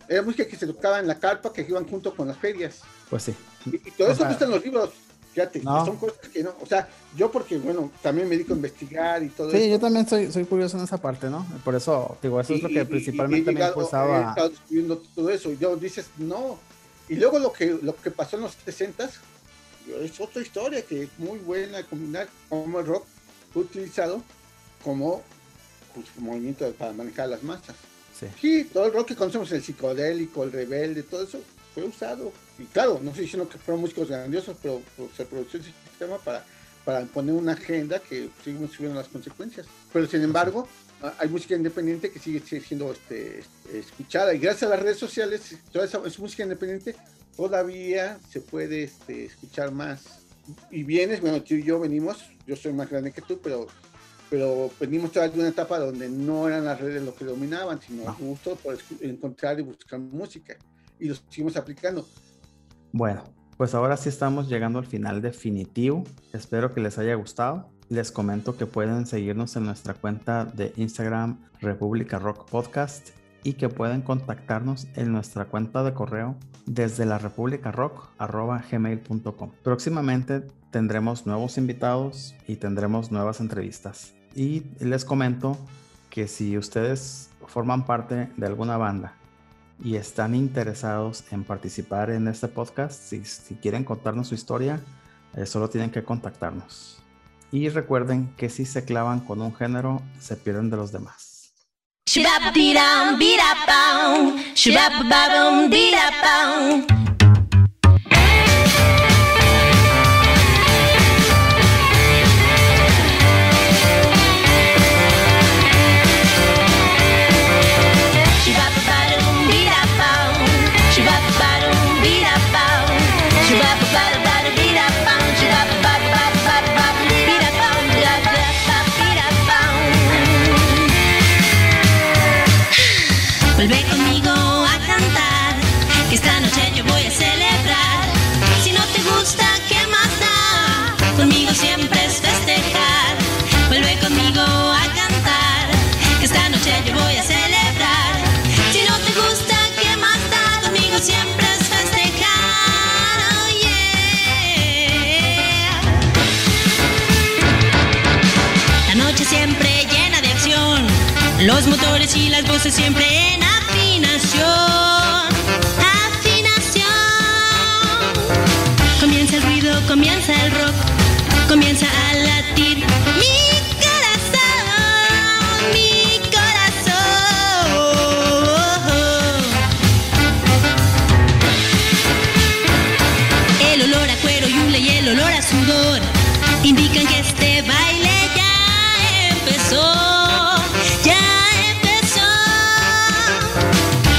Era música que se tocaba en la carpa que iban junto con las ferias. Pues sí. Y, y todo O eso no está en los libros. Fíjate, no. son cosas que no. O sea, yo porque, bueno, también me dedico a investigar y todo Sí, eso. yo también soy, soy curioso en esa parte, ¿no? Por eso, digo, eso es lo que y- principalmente he me llegado- impulsado he estado descubriendo todo eso. Y yo dices, no. Y luego lo que, lo que pasó en los 60 es otra historia que es muy buena combinar como el rock utilizado como pues, movimiento para manejar las masas. Sí. Sí, todo el rock que conocemos, el psicodélico, el rebelde, todo eso fue usado. Y claro, no estoy diciendo que fueron músicos grandiosos, pero pues, se produjo ese sistema para, para poner una agenda que seguimos subiendo las consecuencias. Pero sin embargo, hay música independiente que sigue siendo este, escuchada. Y gracias a las redes sociales, toda esa, esa música independiente todavía se puede este, escuchar más. Y vienes, bueno, tú y yo venimos, yo soy más grande que tú, pero pero venimos todavía de una etapa donde no eran las redes lo que dominaban, sino No. el gusto por encontrar y buscar música. Y lo seguimos aplicando. Bueno, pues ahora sí estamos llegando al final definitivo. Espero que les haya gustado. Les comento que pueden seguirnos en nuestra cuenta de Instagram República Rock Podcast y que pueden contactarnos en nuestra cuenta de correo desde la República gmail.com. Próximamente tendremos nuevos invitados y tendremos nuevas entrevistas. Y les comento que si ustedes forman parte de alguna banda y están interesados en participar en este podcast, si, si quieren contarnos su historia, eh, solo tienen que contactarnos. Y recuerden que si se clavan con un género, se pierden de los demás. Shibabidam, bidapam, shibababam, bidapam. Los motores y las voces siempre en afinación. Afinación. Comienza el ruido, comienza el rock, comienza a latir mi corazón, mi corazón. El olor a cuero y el olor a sudor indican que este baile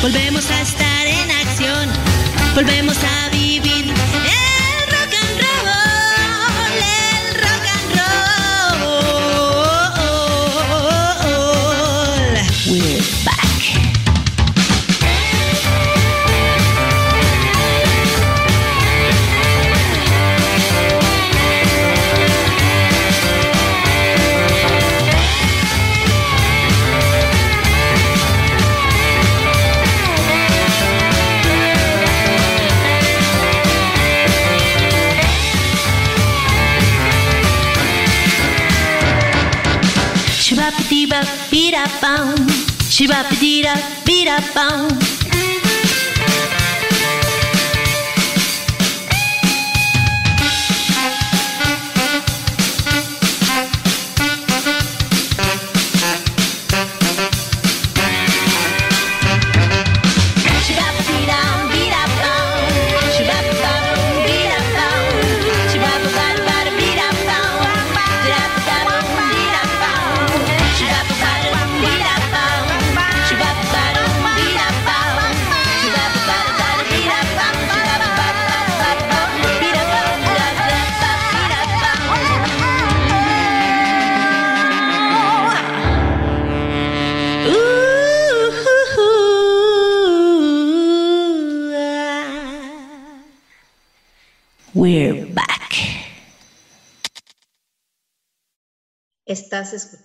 Volvemos a estar en acción, volvemos a bop, boom. She bop a dee da.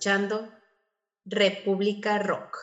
Escuchando República Rock.